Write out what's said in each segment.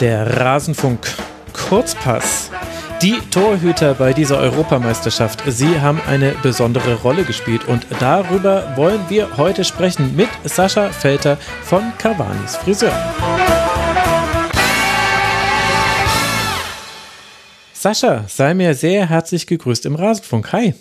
Der Rasenfunk Kurzpass. Die Torhüter bei dieser Europameisterschaft, sie haben eine besondere Rolle gespielt und darüber wollen wir heute sprechen mit Sascha Felter von Cavanis Friseur. Sascha, sei mir sehr herzlich gegrüßt im Rasenfunk. Hi.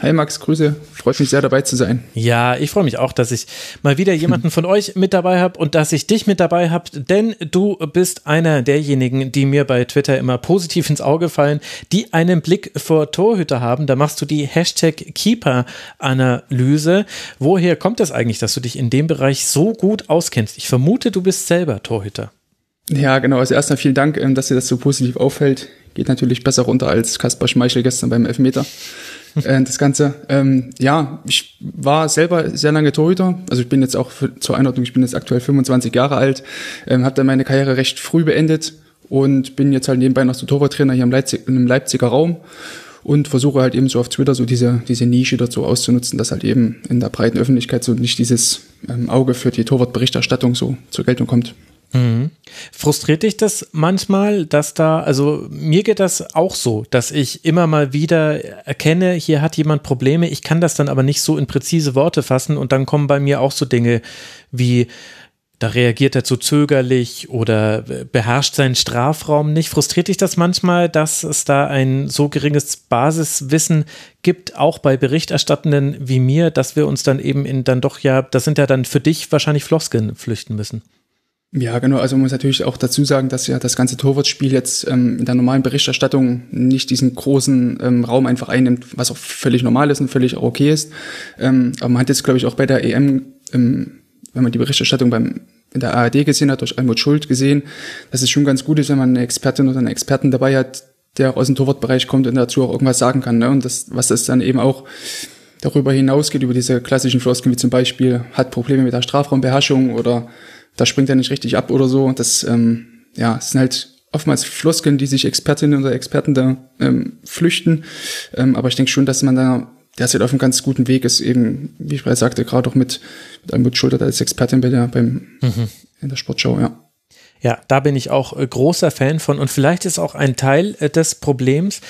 Hi Max, Grüße. Freut mich sehr dabei zu sein. Ja, ich freue mich auch, dass ich mal wieder jemanden von euch mit dabei habe und dass ich dich mit dabei habe, denn du bist einer derjenigen, die mir bei Twitter immer positiv ins Auge fallen, die einen Blick vor Torhüter haben. Da machst du die Hashtag Keeper-Analyse. Woher kommt es das eigentlich, dass du dich in dem Bereich so gut auskennst? Ich vermute, du bist selber Torhüter. Ja, genau. Also erstmal vielen Dank, ähm, dass dir das so positiv auffällt. Geht natürlich besser runter als Kaspar Schmeichel gestern beim Elfmeter. Äh, das Ganze. Ähm, ja, ich war selber sehr lange Torhüter. Also ich bin jetzt auch für, zur Einordnung, ich bin jetzt aktuell 25 Jahre alt, ähm, habe dann meine Karriere recht früh beendet und bin jetzt halt nebenbei noch so Torwarttrainer hier im, Leipzig, im Leipziger Raum und versuche halt eben so auf Twitter so diese, diese Nische dazu auszunutzen, dass halt eben in der breiten Öffentlichkeit so nicht dieses ähm, Auge für die Torwartberichterstattung so zur Geltung kommt. Mhm. Frustriert dich das manchmal, dass da, also mir geht das auch so, dass ich immer mal wieder erkenne, hier hat jemand Probleme, ich kann das dann aber nicht so in präzise Worte fassen und dann kommen bei mir auch so Dinge wie, da reagiert er zu zögerlich oder beherrscht seinen Strafraum nicht. Frustriert dich das manchmal, dass es da ein so geringes Basiswissen gibt, auch bei Berichterstattenden wie mir, dass wir uns dann eben in dann doch ja, das sind ja dann für dich wahrscheinlich Floskeln flüchten müssen? Ja, genau. Also man muss natürlich auch dazu sagen, dass ja das ganze Torwartspiel jetzt ähm, in der normalen Berichterstattung nicht diesen großen ähm, Raum einfach einnimmt, was auch völlig normal ist und völlig auch okay ist. Ähm, aber man hat jetzt, glaube ich, auch bei der EM, ähm, wenn man die Berichterstattung beim in der ARD gesehen hat, durch Almut Schuld gesehen, dass es schon ganz gut ist, wenn man eine Expertin oder einen Experten dabei hat, der aus dem Torwartbereich kommt und dazu auch irgendwas sagen kann. Ne? Und das, was das dann eben auch darüber hinausgeht, über diese klassischen Floskeln wie zum Beispiel, hat Probleme mit der Strafraumbeherrschung oder da springt er nicht richtig ab oder so. Das, ähm, ja, sind halt oftmals Floskeln, die sich Expertinnen oder Experten da ähm, flüchten. Ähm, aber ich denke schon, dass man da derzeit auf einem ganz guten Weg ist, eben, wie ich bereits sagte, gerade auch mit, mit Almut Schulter als Expertin bei der, beim, mhm. in der Sportschau, ja. Ja, da bin ich auch äh, großer Fan von und vielleicht ist auch ein Teil äh, des Problems,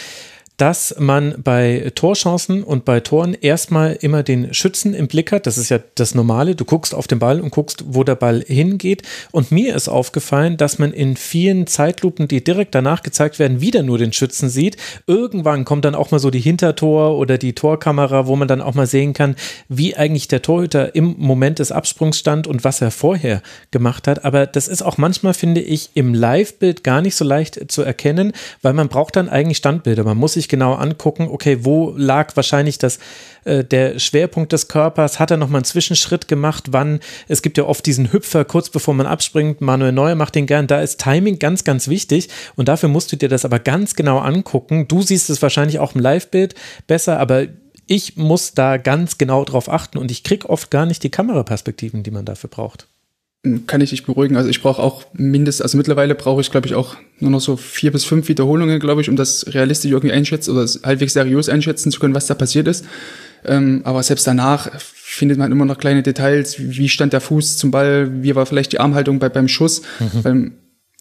dass man bei Torchancen und bei Toren erstmal immer den Schützen im Blick hat. Das ist ja das Normale. Du guckst auf den Ball und guckst, wo der Ball hingeht. Und mir ist aufgefallen, dass man in vielen Zeitlupen, die direkt danach gezeigt werden, wieder nur den Schützen sieht. Irgendwann kommt dann auch mal so die Hintertor oder die Torkamera, wo man dann auch mal sehen kann, wie eigentlich der Torhüter im Moment des Absprungs stand und was er vorher gemacht hat. Aber das ist auch manchmal, finde ich, im Live-Bild gar nicht so leicht zu erkennen, weil man braucht dann eigentlich Standbilder. Man muss sich genau angucken, okay, wo lag wahrscheinlich das, äh, der Schwerpunkt des Körpers? Hat er nochmal einen Zwischenschritt gemacht? Wann? Es gibt ja oft diesen Hüpfer kurz bevor man abspringt. Manuel Neuer macht den gern. Da ist Timing ganz, ganz wichtig. Und dafür musst du dir das aber ganz genau angucken. Du siehst es wahrscheinlich auch im Live-Bild besser, aber ich muss da ganz genau drauf achten und ich kriege oft gar nicht die Kameraperspektiven, die man dafür braucht kann ich dich beruhigen. Also ich brauche auch mindestens, also mittlerweile brauche ich, glaube ich, auch nur noch so vier bis fünf Wiederholungen, glaube ich, um das realistisch irgendwie einschätzen oder halbwegs seriös einschätzen zu können, was da passiert ist. Ähm, aber selbst danach findet man immer noch kleine Details, wie stand der Fuß zum Ball, wie war vielleicht die Armhaltung bei, beim Schuss. Mhm. Beim,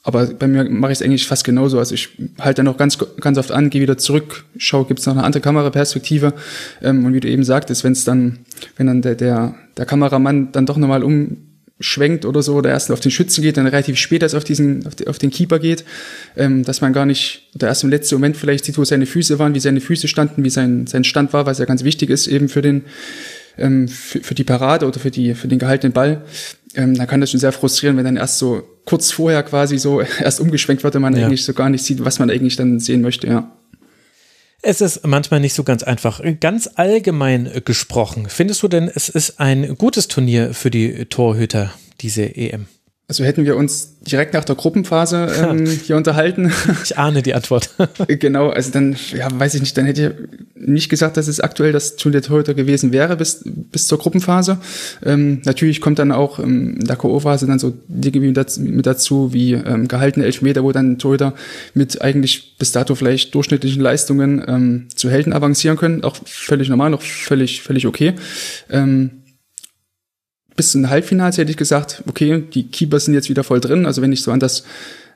aber bei mir mache ich es eigentlich fast genauso. Also ich halte dann auch ganz, ganz oft an, gehe wieder zurück, schaue, gibt es noch eine andere Kameraperspektive. Ähm, und wie du eben sagtest, wenn es dann, wenn dann der, der, der Kameramann dann doch nochmal um schwenkt oder so, oder erst auf den Schützen geht, dann relativ spät erst auf diesen, auf, die, auf den Keeper geht, ähm, dass man gar nicht, oder erst im letzten Moment vielleicht sieht, wo seine Füße waren, wie seine Füße standen, wie sein, sein Stand war, was ja ganz wichtig ist eben für den, ähm, für, für die Parade oder für die, für den gehaltenen Ball. Ähm, dann kann das schon sehr frustrieren, wenn dann erst so kurz vorher quasi so erst umgeschwenkt wird und man ja. eigentlich so gar nicht sieht, was man eigentlich dann sehen möchte, ja. Es ist manchmal nicht so ganz einfach. Ganz allgemein gesprochen, findest du denn, es ist ein gutes Turnier für die Torhüter, diese EM? Also hätten wir uns direkt nach der Gruppenphase ähm, hier unterhalten. Ich ahne die Antwort. genau, also dann, ja, weiß ich nicht, dann hätte ich nicht gesagt, dass es aktuell das Turnier heute gewesen wäre bis, bis zur Gruppenphase. Ähm, natürlich kommt dann auch ähm, in der K.O.-Phase dann so Dinge mit dazu, mit dazu wie ähm, gehaltene Elfmeter, wo dann Torhüter mit eigentlich bis dato vielleicht durchschnittlichen Leistungen ähm, zu Helden avancieren können. Auch völlig normal, noch völlig, völlig okay. Ähm, bis zum Halbfinale hätte ich gesagt, okay, die Keeper sind jetzt wieder voll drin. Also wenn ich so an das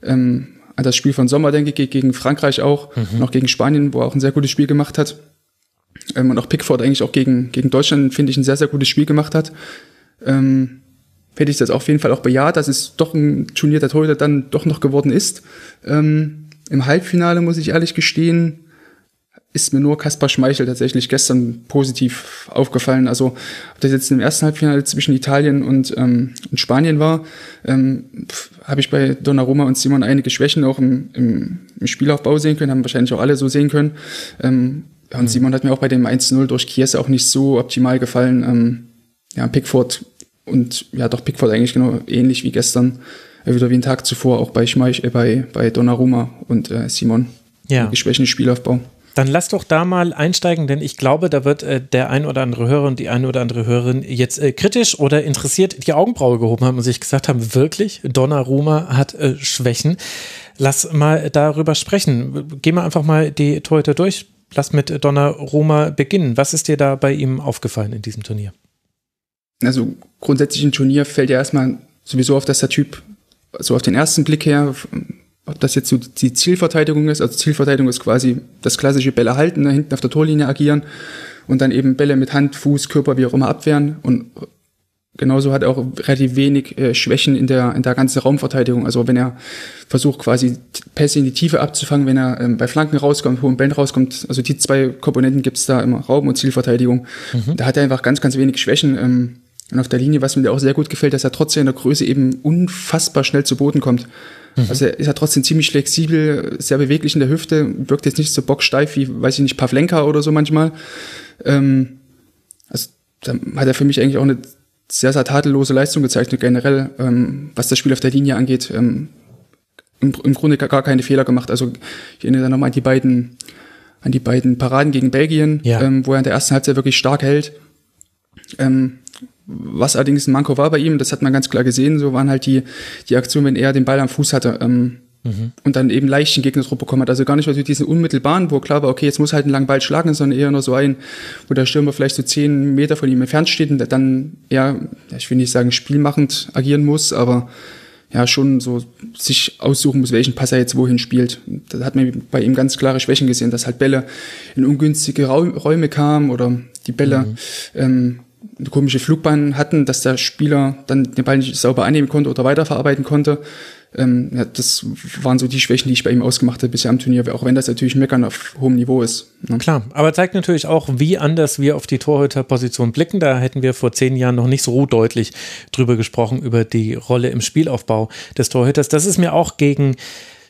ähm, an das Spiel von Sommer denke, gegen Frankreich auch, mhm. noch gegen Spanien, wo er auch ein sehr gutes Spiel gemacht hat. Ähm, und auch Pickford eigentlich auch gegen, gegen Deutschland, finde ich, ein sehr, sehr gutes Spiel gemacht hat. Ähm, hätte ich das auf jeden Fall auch bejaht, dass es doch ein Turnier der Torhüter dann doch noch geworden ist. Ähm, Im Halbfinale, muss ich ehrlich gestehen, ist mir nur Kaspar Schmeichel tatsächlich gestern positiv aufgefallen. Also ob das jetzt im ersten Halbfinale zwischen Italien und, ähm, und Spanien war, ähm, habe ich bei Donnarumma und Simon einige Schwächen auch im, im, im Spielaufbau sehen können, haben wahrscheinlich auch alle so sehen können. Ähm, und mhm. Simon hat mir auch bei dem 1-0 durch Chiesa auch nicht so optimal gefallen. Ähm, ja, Pickford und ja, doch Pickford eigentlich genau ähnlich wie gestern, äh, wieder wie einen Tag zuvor, auch bei Schmeich, äh, bei, bei Donnarumma und äh, Simon. Ja. Geschwächten Spielaufbau. Dann lass doch da mal einsteigen, denn ich glaube, da wird äh, der ein oder andere Hörer und die eine oder andere Hörerin jetzt äh, kritisch oder interessiert die Augenbraue gehoben haben und sich gesagt haben, wirklich, Donnarumma hat äh, Schwächen. Lass mal darüber sprechen. Gehen wir einfach mal die Torhüter durch. Lass mit Donnarumma beginnen. Was ist dir da bei ihm aufgefallen in diesem Turnier? Also grundsätzlich im Turnier fällt ja erstmal sowieso auf, dass der Typ so auf den ersten Blick her ob das jetzt so die Zielverteidigung ist, also Zielverteidigung ist quasi das klassische Bälle halten, da hinten auf der Torlinie agieren und dann eben Bälle mit Hand, Fuß, Körper, wie auch immer abwehren und genauso hat er auch relativ wenig äh, Schwächen in der, in der ganzen Raumverteidigung. Also wenn er versucht quasi Pässe in die Tiefe abzufangen, wenn er ähm, bei Flanken rauskommt, hohen Bällen rauskommt, also die zwei Komponenten gibt's da immer, Raum- und Zielverteidigung. Mhm. Da hat er einfach ganz, ganz wenig Schwächen. Ähm, und auf der Linie, was mir auch sehr gut gefällt, dass er trotzdem in der Größe eben unfassbar schnell zu Boden kommt. Mhm. Also er ist ja trotzdem ziemlich flexibel, sehr beweglich in der Hüfte, wirkt jetzt nicht so bocksteif wie, weiß ich nicht, Pavlenka oder so manchmal. Ähm, also da hat er für mich eigentlich auch eine sehr, sehr tadellose Leistung gezeichnet, generell, ähm, was das Spiel auf der Linie angeht. Ähm, im, im, Grunde gar, gar keine Fehler gemacht. Also ich erinnere da nochmal an die beiden, an die beiden Paraden gegen Belgien, ja. ähm, wo er in der ersten Halbzeit wirklich stark hält. Ähm, was allerdings ein Manko war bei ihm, das hat man ganz klar gesehen, so waren halt die, die Aktionen, wenn er den Ball am Fuß hatte ähm, mhm. und dann eben leicht den Gegnerdruck bekommen hat. Also gar nicht mal so diesen unmittelbaren, wo klar war, okay, jetzt muss halt einen langen Ball schlagen, sondern eher nur so ein, wo der Stürmer vielleicht so zehn Meter von ihm entfernt steht und dann eher, ich will nicht sagen spielmachend agieren muss, aber ja schon so sich aussuchen muss, welchen Pass er jetzt wohin spielt. Da hat man bei ihm ganz klare Schwächen gesehen, dass halt Bälle in ungünstige Räume kamen oder die Bälle mhm. ähm, eine komische Flugbahn hatten, dass der Spieler dann den Ball nicht sauber annehmen konnte oder weiterverarbeiten konnte. Ähm, ja, das waren so die Schwächen, die ich bei ihm ausgemacht habe bisher am Turnier, auch wenn das natürlich Meckern auf hohem Niveau ist. Ne? Klar, aber zeigt natürlich auch, wie anders wir auf die Torhüterposition blicken. Da hätten wir vor zehn Jahren noch nicht so deutlich drüber gesprochen, über die Rolle im Spielaufbau des Torhüters. Das ist mir auch gegen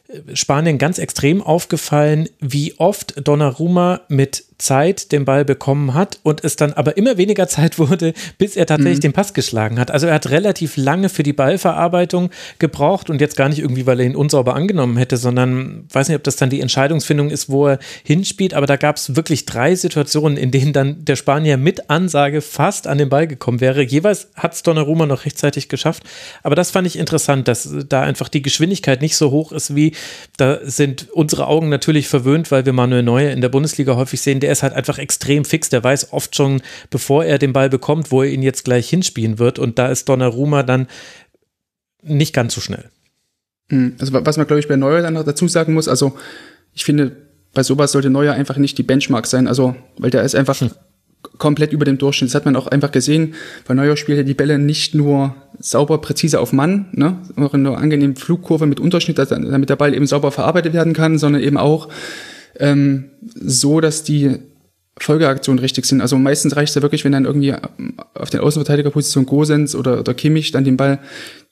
äh, Spanien ganz extrem aufgefallen, wie oft Donnarumma mit Zeit den Ball bekommen hat und es dann aber immer weniger Zeit wurde, bis er tatsächlich mhm. den Pass geschlagen hat. Also er hat relativ lange für die Ballverarbeitung gebraucht und jetzt gar nicht irgendwie, weil er ihn unsauber angenommen hätte, sondern weiß nicht, ob das dann die Entscheidungsfindung ist, wo er hinspielt, aber da gab es wirklich drei Situationen, in denen dann der Spanier mit Ansage fast an den Ball gekommen wäre. Jeweils hat es Donnarumma noch rechtzeitig geschafft, aber das fand ich interessant, dass da einfach die Geschwindigkeit nicht so hoch ist wie, da sind unsere Augen natürlich verwöhnt, weil wir Manuel Neuer in der Bundesliga häufig sehen, der ist halt einfach extrem fix. Der weiß oft schon, bevor er den Ball bekommt, wo er ihn jetzt gleich hinspielen wird. Und da ist Donnarumma dann nicht ganz so schnell. Hm, also was man, glaube ich, bei Neuer dann noch dazu sagen muss, also ich finde, bei sowas sollte Neuer einfach nicht die Benchmark sein. Also, weil der ist einfach hm. komplett über dem Durchschnitt. Das hat man auch einfach gesehen. Bei Neuer spielt er die Bälle nicht nur sauber, präzise auf Mann, ne, auch in einer angenehmen Flugkurve mit Unterschnitt, damit der Ball eben sauber verarbeitet werden kann, sondern eben auch ähm, so, dass die Folgeaktionen richtig sind. Also meistens reicht es ja wirklich, wenn dann irgendwie auf den Außenverteidigerposition Gosens oder, oder Kimmich dann den Ball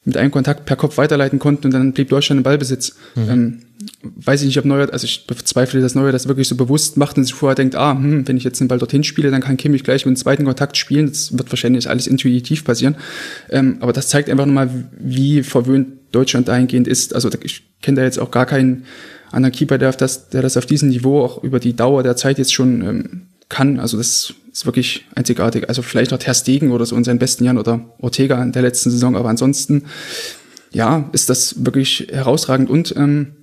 mit einem Kontakt per Kopf weiterleiten konnten und dann blieb Deutschland im Ballbesitz. Mhm. Ähm, weiß ich nicht, ob Neuer, also ich bezweifle, dass Neuer das wirklich so bewusst macht und sich vorher denkt, ah, hm, wenn ich jetzt den Ball dorthin spiele, dann kann Kimmich gleich mit dem zweiten Kontakt spielen. Das wird wahrscheinlich alles intuitiv passieren. Ähm, aber das zeigt einfach nochmal, wie verwöhnt Deutschland dahingehend ist. Also ich kenne da jetzt auch gar keinen anderen Keeper, der, das, der das auf diesem Niveau auch über die Dauer der Zeit jetzt schon ähm, kann. Also das ist wirklich einzigartig. Also vielleicht noch Ter Stegen oder so in seinen besten Jahren oder Ortega in der letzten Saison, aber ansonsten, ja, ist das wirklich herausragend und ähm,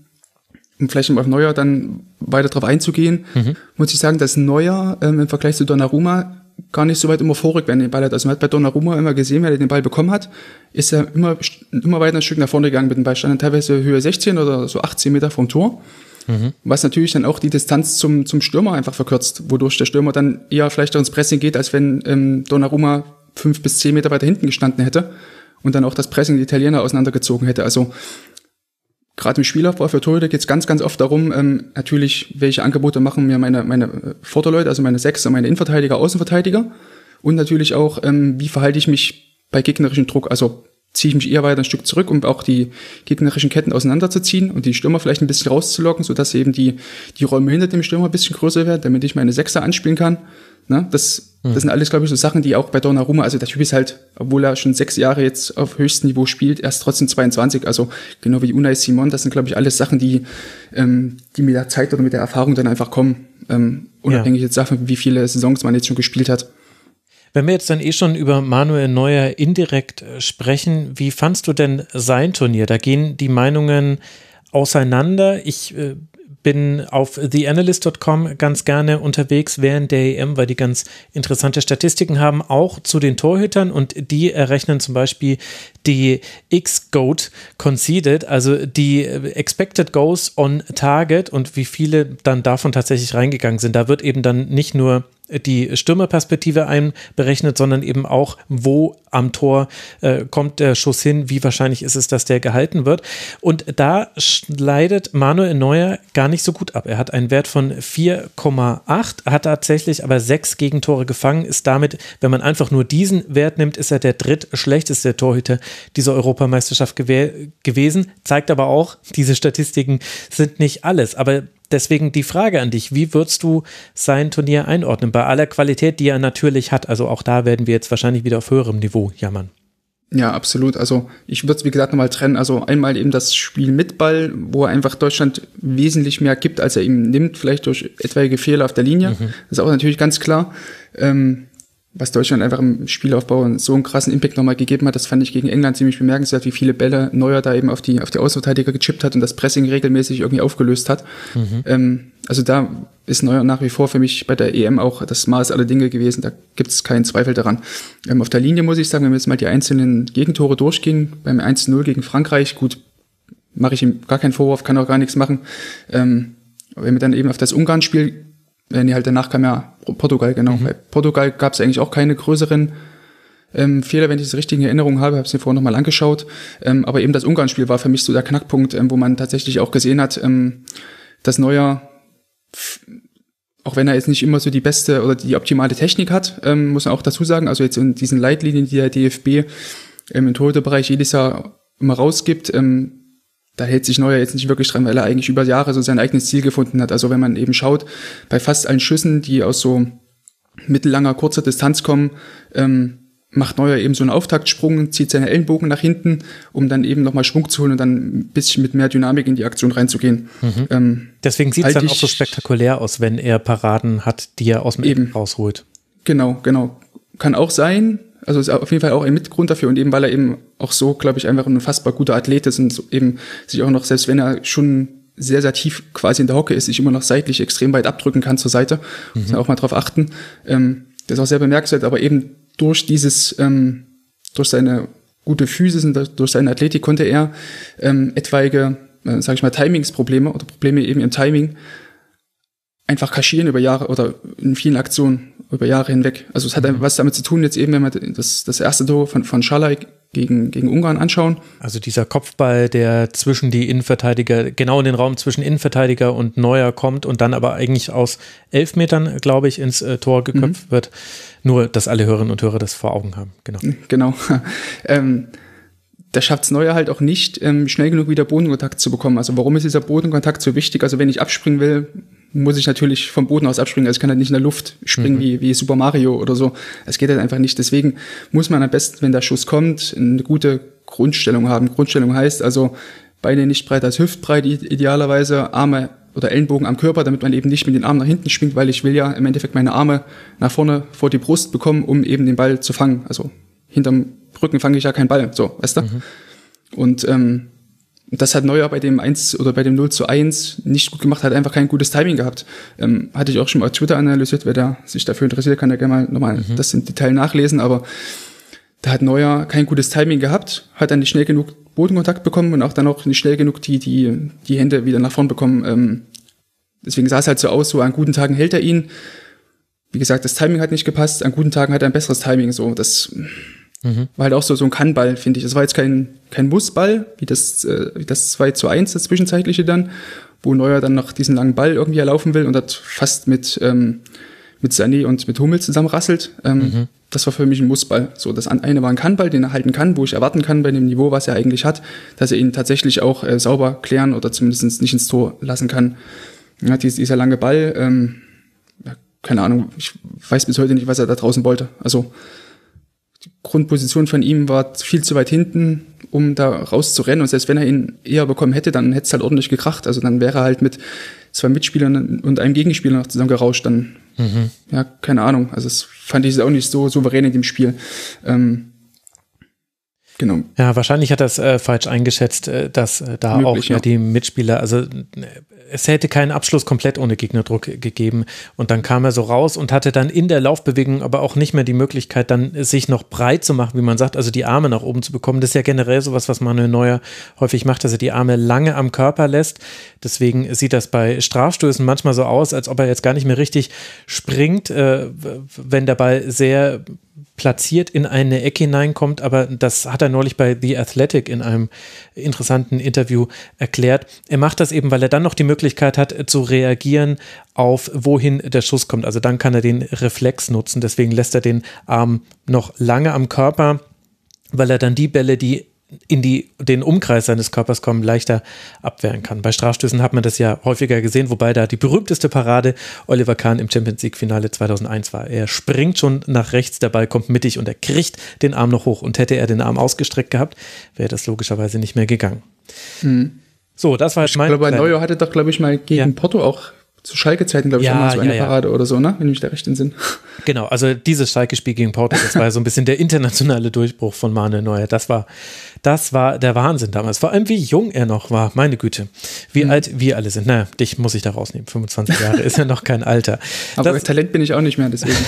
um vielleicht auf Neuer dann weiter drauf einzugehen, mhm. muss ich sagen, dass Neuer ähm, im Vergleich zu Donnarumma gar nicht so weit immer vorrückt, wenn er den Ball hat. Also man hat bei Donnarumma immer gesehen, wenn er den Ball bekommen hat, ist er immer, immer weiter ein Stück nach vorne gegangen mit dem Ball. Stand teilweise Höhe 16 oder so 18 Meter vom Tor. Mhm. Was natürlich dann auch die Distanz zum, zum Stürmer einfach verkürzt, wodurch der Stürmer dann eher vielleicht ins Pressing geht, als wenn ähm, Donnarumma fünf bis zehn Meter weiter hinten gestanden hätte und dann auch das Pressing die Italiener auseinandergezogen hätte. Also gerade im Spielaufbau für Torhüter geht es ganz, ganz oft darum, ähm, natürlich, welche Angebote machen mir meine, meine Vorderleute, also meine Sechser, meine Innenverteidiger, Außenverteidiger. Und natürlich auch, ähm, wie verhalte ich mich bei gegnerischem Druck, also ziehe ich mich eher weiter ein Stück zurück, um auch die gegnerischen Ketten auseinanderzuziehen und die Stürmer vielleicht ein bisschen rauszulocken, sodass eben die, die Räume hinter dem Stürmer ein bisschen größer werden, damit ich meine Sechser anspielen kann. Ne? Das, mhm. das sind alles, glaube ich, so Sachen, die auch bei Donnarumma, also der Typ ist halt, obwohl er schon sechs Jahre jetzt auf höchstem Niveau spielt, erst trotzdem 22, also genau wie Unai Simon, das sind, glaube ich, alles Sachen, die, ähm, die mit der Zeit oder mit der Erfahrung dann einfach kommen, ähm, unabhängig ja. jetzt davon, wie viele Saisons man jetzt schon gespielt hat. Wenn wir jetzt dann eh schon über Manuel Neuer indirekt äh, sprechen, wie fandst du denn sein Turnier? Da gehen die Meinungen auseinander. Ich äh, bin auf theanalyst.com ganz gerne unterwegs während der EM, weil die ganz interessante Statistiken haben, auch zu den Torhütern und die errechnen zum Beispiel die X-Goat conceded, also die Expected Goals on Target und wie viele dann davon tatsächlich reingegangen sind. Da wird eben dann nicht nur die Stürmerperspektive einberechnet, sondern eben auch, wo am Tor äh, kommt der Schuss hin, wie wahrscheinlich ist es, dass der gehalten wird. Und da leidet Manuel Neuer gar nicht so gut ab. Er hat einen Wert von 4,8, hat tatsächlich aber sechs Gegentore gefangen, ist damit, wenn man einfach nur diesen Wert nimmt, ist er der drittschlechteste Torhüter dieser Europameisterschaft gewesen. Zeigt aber auch, diese Statistiken sind nicht alles. Aber deswegen die Frage an dich, wie würdest du sein Turnier einordnen? Bei aller Qualität, die er natürlich hat. Also auch da werden wir jetzt wahrscheinlich wieder auf höherem Niveau jammern. Ja, absolut. Also ich würde es, wie gesagt, nochmal trennen. Also einmal eben das Spiel mit Ball, wo er einfach Deutschland wesentlich mehr gibt, als er ihm nimmt, vielleicht durch etwaige Fehler auf der Linie. Mhm. Das ist auch natürlich ganz klar. Ähm, was Deutschland einfach im Spielaufbau so einen krassen Impact nochmal gegeben hat, das fand ich gegen England ziemlich bemerkenswert, wie viele Bälle Neuer da eben auf die, auf die Außenverteidiger gechippt hat und das Pressing regelmäßig irgendwie aufgelöst hat. Mhm. Ähm, also da ist Neuer nach wie vor für mich bei der EM auch das Maß aller Dinge gewesen, da gibt es keinen Zweifel daran. Ähm, auf der Linie muss ich sagen, wenn wir jetzt mal die einzelnen Gegentore durchgehen, beim 1-0 gegen Frankreich, gut, mache ich ihm gar keinen Vorwurf, kann auch gar nichts machen. Ähm, wenn wir dann eben auf das Ungarn-Spiel äh, nee, halt danach kam ja Portugal, genau. Mhm. Bei Portugal gab es eigentlich auch keine größeren ähm, Fehler, wenn ich das richtig in Erinnerung habe, habe es mir vorher nochmal angeschaut. Ähm, aber eben das Ungarn-Spiel war für mich so der Knackpunkt, ähm, wo man tatsächlich auch gesehen hat, ähm, dass Neuer, auch wenn er jetzt nicht immer so die beste oder die optimale Technik hat, ähm, muss man auch dazu sagen, also jetzt in diesen Leitlinien, die der DFB ähm, im Torhüterbereich jedes Jahr immer rausgibt, ähm, da hält sich Neuer jetzt nicht wirklich dran, weil er eigentlich über Jahre so sein eigenes Ziel gefunden hat. Also wenn man eben schaut, bei fast allen Schüssen, die aus so mittellanger, kurzer Distanz kommen, ähm, macht Neuer eben so einen Auftaktsprung, zieht seine Ellenbogen nach hinten, um dann eben nochmal Schwung zu holen und dann ein bisschen mit mehr Dynamik in die Aktion reinzugehen. Mhm. Ähm, Deswegen sieht es dann auch so spektakulär aus, wenn er Paraden hat, die er aus dem eben rausholt. Genau, genau. Kann auch sein, also ist auf jeden Fall auch ein Mitgrund dafür und eben weil er eben auch so, glaube ich, einfach ein unfassbar guter Athlet ist und eben sich auch noch, selbst wenn er schon sehr, sehr tief quasi in der Hocke ist, sich immer noch seitlich extrem weit abdrücken kann zur Seite. Mhm. Muss man auch mal drauf achten. Ähm, das ist auch sehr bemerkenswert, aber eben durch dieses, ähm, durch seine gute Physis und durch seine Athletik konnte er ähm, etwaige, äh, sage ich mal, Timingsprobleme oder Probleme eben im Timing einfach kaschieren über Jahre oder in vielen Aktionen über Jahre hinweg. Also es hat mhm. was damit zu tun, jetzt eben, wenn wir das, das erste Tor von, von Schalay gegen, gegen Ungarn anschauen. Also dieser Kopfball, der zwischen die Innenverteidiger, genau in den Raum zwischen Innenverteidiger und Neuer kommt und dann aber eigentlich aus elf Metern, glaube ich, ins äh, Tor geköpft mhm. wird. Nur, dass alle Hörerinnen und Hörer das vor Augen haben. Genau. Genau. ähm, da schafft es Neuer halt auch nicht, ähm, schnell genug wieder Bodenkontakt zu bekommen. Also warum ist dieser Bodenkontakt so wichtig? Also wenn ich abspringen will, muss ich natürlich vom Boden aus abspringen. Also ich kann halt nicht in der Luft springen mhm. wie, wie Super Mario oder so. Es geht halt einfach nicht. Deswegen muss man am besten, wenn der Schuss kommt, eine gute Grundstellung haben. Grundstellung heißt also Beine nicht breit als hüftbreit, idealerweise Arme oder Ellenbogen am Körper, damit man eben nicht mit den Armen nach hinten schwingt, weil ich will ja im Endeffekt meine Arme nach vorne vor die Brust bekommen, um eben den Ball zu fangen. Also hinterm Rücken fange ich ja keinen Ball, so, weißt du? Mhm. Und ähm, das hat Neuer bei dem 1 oder bei dem 0 zu 1 nicht gut gemacht, hat einfach kein gutes Timing gehabt. Ähm, hatte ich auch schon mal auf Twitter analysiert, wer da sich dafür interessiert, kann ja gerne mal nochmal mhm. das im Detail nachlesen, aber da hat Neuer kein gutes Timing gehabt, hat dann nicht schnell genug Bodenkontakt bekommen und auch dann auch nicht schnell genug die, die, die Hände wieder nach vorn bekommen. Ähm, deswegen sah es halt so aus, so an guten Tagen hält er ihn. Wie gesagt, das Timing hat nicht gepasst, an guten Tagen hat er ein besseres Timing, so, das, Mhm. War halt auch so, so ein Kannball, finde ich. Das war jetzt kein, kein Mussball, wie das, äh, wie das 2 zu 1, das Zwischenzeitliche dann, wo Neuer dann noch diesen langen Ball irgendwie erlaufen will und das fast mit, ähm, mit Sané und mit Hummel zusammenrasselt. Ähm, mhm. Das war für mich ein Mussball. So, das eine war ein Kannball, den er halten kann, wo ich erwarten kann bei dem Niveau, was er eigentlich hat, dass er ihn tatsächlich auch äh, sauber klären oder zumindest nicht ins Tor lassen kann. Ja, dieser, lange Ball, ähm, keine Ahnung, ich weiß bis heute nicht, was er da draußen wollte. Also Grundposition von ihm war viel zu weit hinten, um da rauszurennen. Und selbst wenn er ihn eher bekommen hätte, dann hätte es halt ordentlich gekracht. Also dann wäre er halt mit zwei Mitspielern und einem Gegenspieler noch zusammen gerauscht. Dann, mhm. ja, keine Ahnung. Also das fand ich auch nicht so souverän in dem Spiel. Ähm, Genau. Ja, wahrscheinlich hat er es äh, falsch eingeschätzt, äh, dass äh, da Möglich, auch ja, ja, die Mitspieler, also es hätte keinen Abschluss komplett ohne Gegnerdruck gegeben. Und dann kam er so raus und hatte dann in der Laufbewegung aber auch nicht mehr die Möglichkeit, dann sich noch breit zu machen, wie man sagt, also die Arme nach oben zu bekommen. Das ist ja generell sowas, was Manuel Neuer häufig macht, dass er die Arme lange am Körper lässt. Deswegen sieht das bei Strafstößen manchmal so aus, als ob er jetzt gar nicht mehr richtig springt, äh, wenn der Ball sehr platziert in eine Ecke hineinkommt, aber das hat er neulich bei The Athletic in einem interessanten Interview erklärt. Er macht das eben, weil er dann noch die Möglichkeit hat zu reagieren auf wohin der Schuss kommt. Also dann kann er den Reflex nutzen. Deswegen lässt er den Arm noch lange am Körper, weil er dann die Bälle, die in die, den Umkreis seines Körpers kommen, leichter abwehren kann. Bei Strafstößen hat man das ja häufiger gesehen, wobei da die berühmteste Parade Oliver Kahn im Champions League Finale 2001 war. Er springt schon nach rechts, der Ball kommt mittig und er kriegt den Arm noch hoch. Und hätte er den Arm ausgestreckt gehabt, wäre das logischerweise nicht mehr gegangen. Mhm. So, das war jetzt mein. Ich glaube, Neuer hatte doch, glaube ich, mal gegen ja. Porto auch zu Schalke-Zeiten, glaube ich, ja, mal so eine ja, Parade oder so, ne? Wenn ich mich da recht entsinne. Genau, also dieses Schalke-Spiel gegen Porto, das war so ein bisschen der internationale Durchbruch von Manuel Neuer. Das war, das war der Wahnsinn damals. Vor allem, wie jung er noch war, meine Güte. Wie mhm. alt wir alle sind. Naja, dich muss ich da rausnehmen. 25 Jahre ist ja noch kein Alter. Aber das, Talent bin ich auch nicht mehr, deswegen.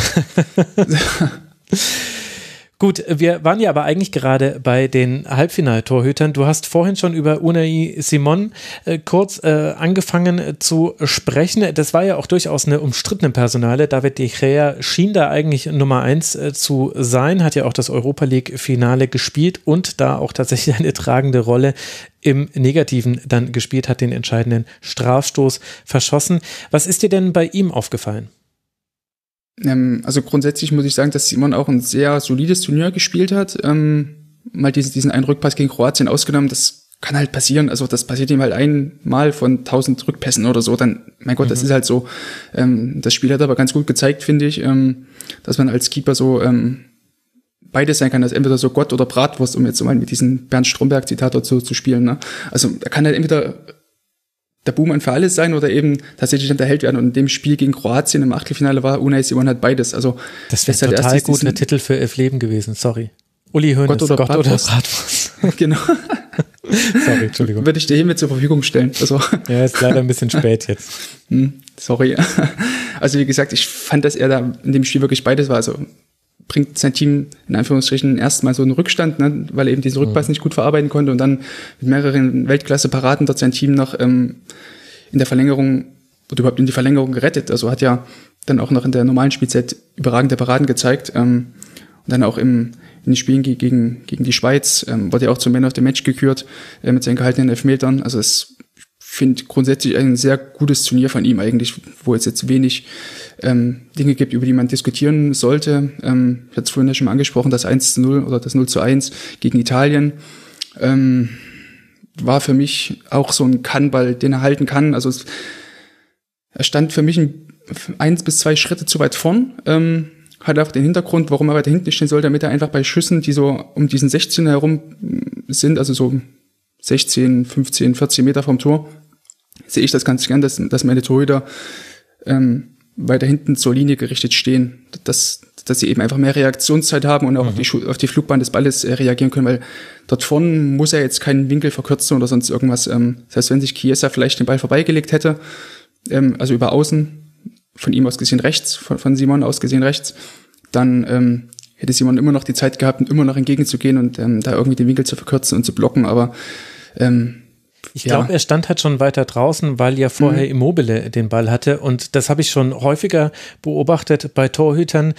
Gut, wir waren ja aber eigentlich gerade bei den Halbfinaltorhütern. Du hast vorhin schon über Unai Simon äh, kurz äh, angefangen äh, zu sprechen. Das war ja auch durchaus eine umstrittene Personale. David De Gea schien da eigentlich Nummer eins äh, zu sein, hat ja auch das Europa League Finale gespielt und da auch tatsächlich eine tragende Rolle im Negativen dann gespielt, hat den entscheidenden Strafstoß verschossen. Was ist dir denn bei ihm aufgefallen? Ähm, also grundsätzlich muss ich sagen, dass Simon auch ein sehr solides Turnier gespielt hat. Ähm, mal diesen, diesen einen Rückpass gegen Kroatien ausgenommen, das kann halt passieren. Also das passiert ihm halt einmal von tausend Rückpässen oder so. Dann, mein Gott, mhm. das ist halt so. Ähm, das Spiel hat aber ganz gut gezeigt, finde ich, ähm, dass man als Keeper so ähm, beides sein kann, dass entweder so Gott oder Bratwurst, um jetzt mal mit diesem Bernd Stromberg-Zitat dazu zu spielen. Ne? Also er kann halt entweder der Buhmann für alles sein oder eben tatsächlich dann der Held werden. Und in dem Spiel gegen Kroatien im Achtelfinale war Unai Simon halt beides. Also das wäre halt total guter Titel für Elf Leben gewesen. Sorry. Uli Hoeneß, Gott oder Gott Bratwurst. Oder Bratwurst. genau. Sorry, Entschuldigung. Würde ich dir hiermit zur Verfügung stellen. Also. Ja, ist leider ein bisschen spät jetzt. Hm, sorry. Also wie gesagt, ich fand, dass er da in dem Spiel wirklich beides war. Also bringt sein Team in Anführungsstrichen erstmal so einen Rückstand, ne, weil er eben diesen Rückpass mhm. nicht gut verarbeiten konnte und dann mit mehreren Weltklasse-Paraden dort sein Team noch ähm, in der Verlängerung oder überhaupt in die Verlängerung gerettet. Also hat ja dann auch noch in der normalen Spielzeit überragende Paraden gezeigt ähm, und dann auch im in den Spielen gegen, gegen die Schweiz ähm, wurde er auch zum Man of the Match gekürt äh, mit seinen gehaltenen Elfmetern. Also es finde grundsätzlich ein sehr gutes Turnier von ihm eigentlich, wo es jetzt wenig ähm, Dinge gibt, über die man diskutieren sollte. Ähm, ich hatte es vorhin ja schon mal angesprochen, das 1 zu 0 oder das 0 zu 1 gegen Italien. Ähm, war für mich auch so ein Kannball, den er halten kann. Also es, er stand für mich ein, eins bis zwei Schritte zu weit vorn. Ähm, hat auch den Hintergrund, warum er weiter hinten stehen soll, damit er einfach bei Schüssen, die so um diesen 16 herum sind, also so 16, 15, 14 Meter vom Tor, sehe ich das ganz gern, dass, dass meine Torhüter ähm, weiter hinten zur Linie gerichtet stehen, dass, dass sie eben einfach mehr Reaktionszeit haben und auch mhm. auf, die, auf die Flugbahn des Balles äh, reagieren können, weil dort vorne muss er jetzt keinen Winkel verkürzen oder sonst irgendwas. Ähm, das heißt, wenn sich Chiesa vielleicht den Ball vorbeigelegt hätte, ähm, also über außen, von ihm aus gesehen rechts, von, von Simon aus gesehen rechts, dann ähm, hätte Simon immer noch die Zeit gehabt, immer noch entgegenzugehen und ähm, da irgendwie den Winkel zu verkürzen und zu blocken, aber ähm, ich glaube, ja. er stand halt schon weiter draußen, weil ja vorher mhm. Immobile den Ball hatte. Und das habe ich schon häufiger beobachtet bei Torhütern,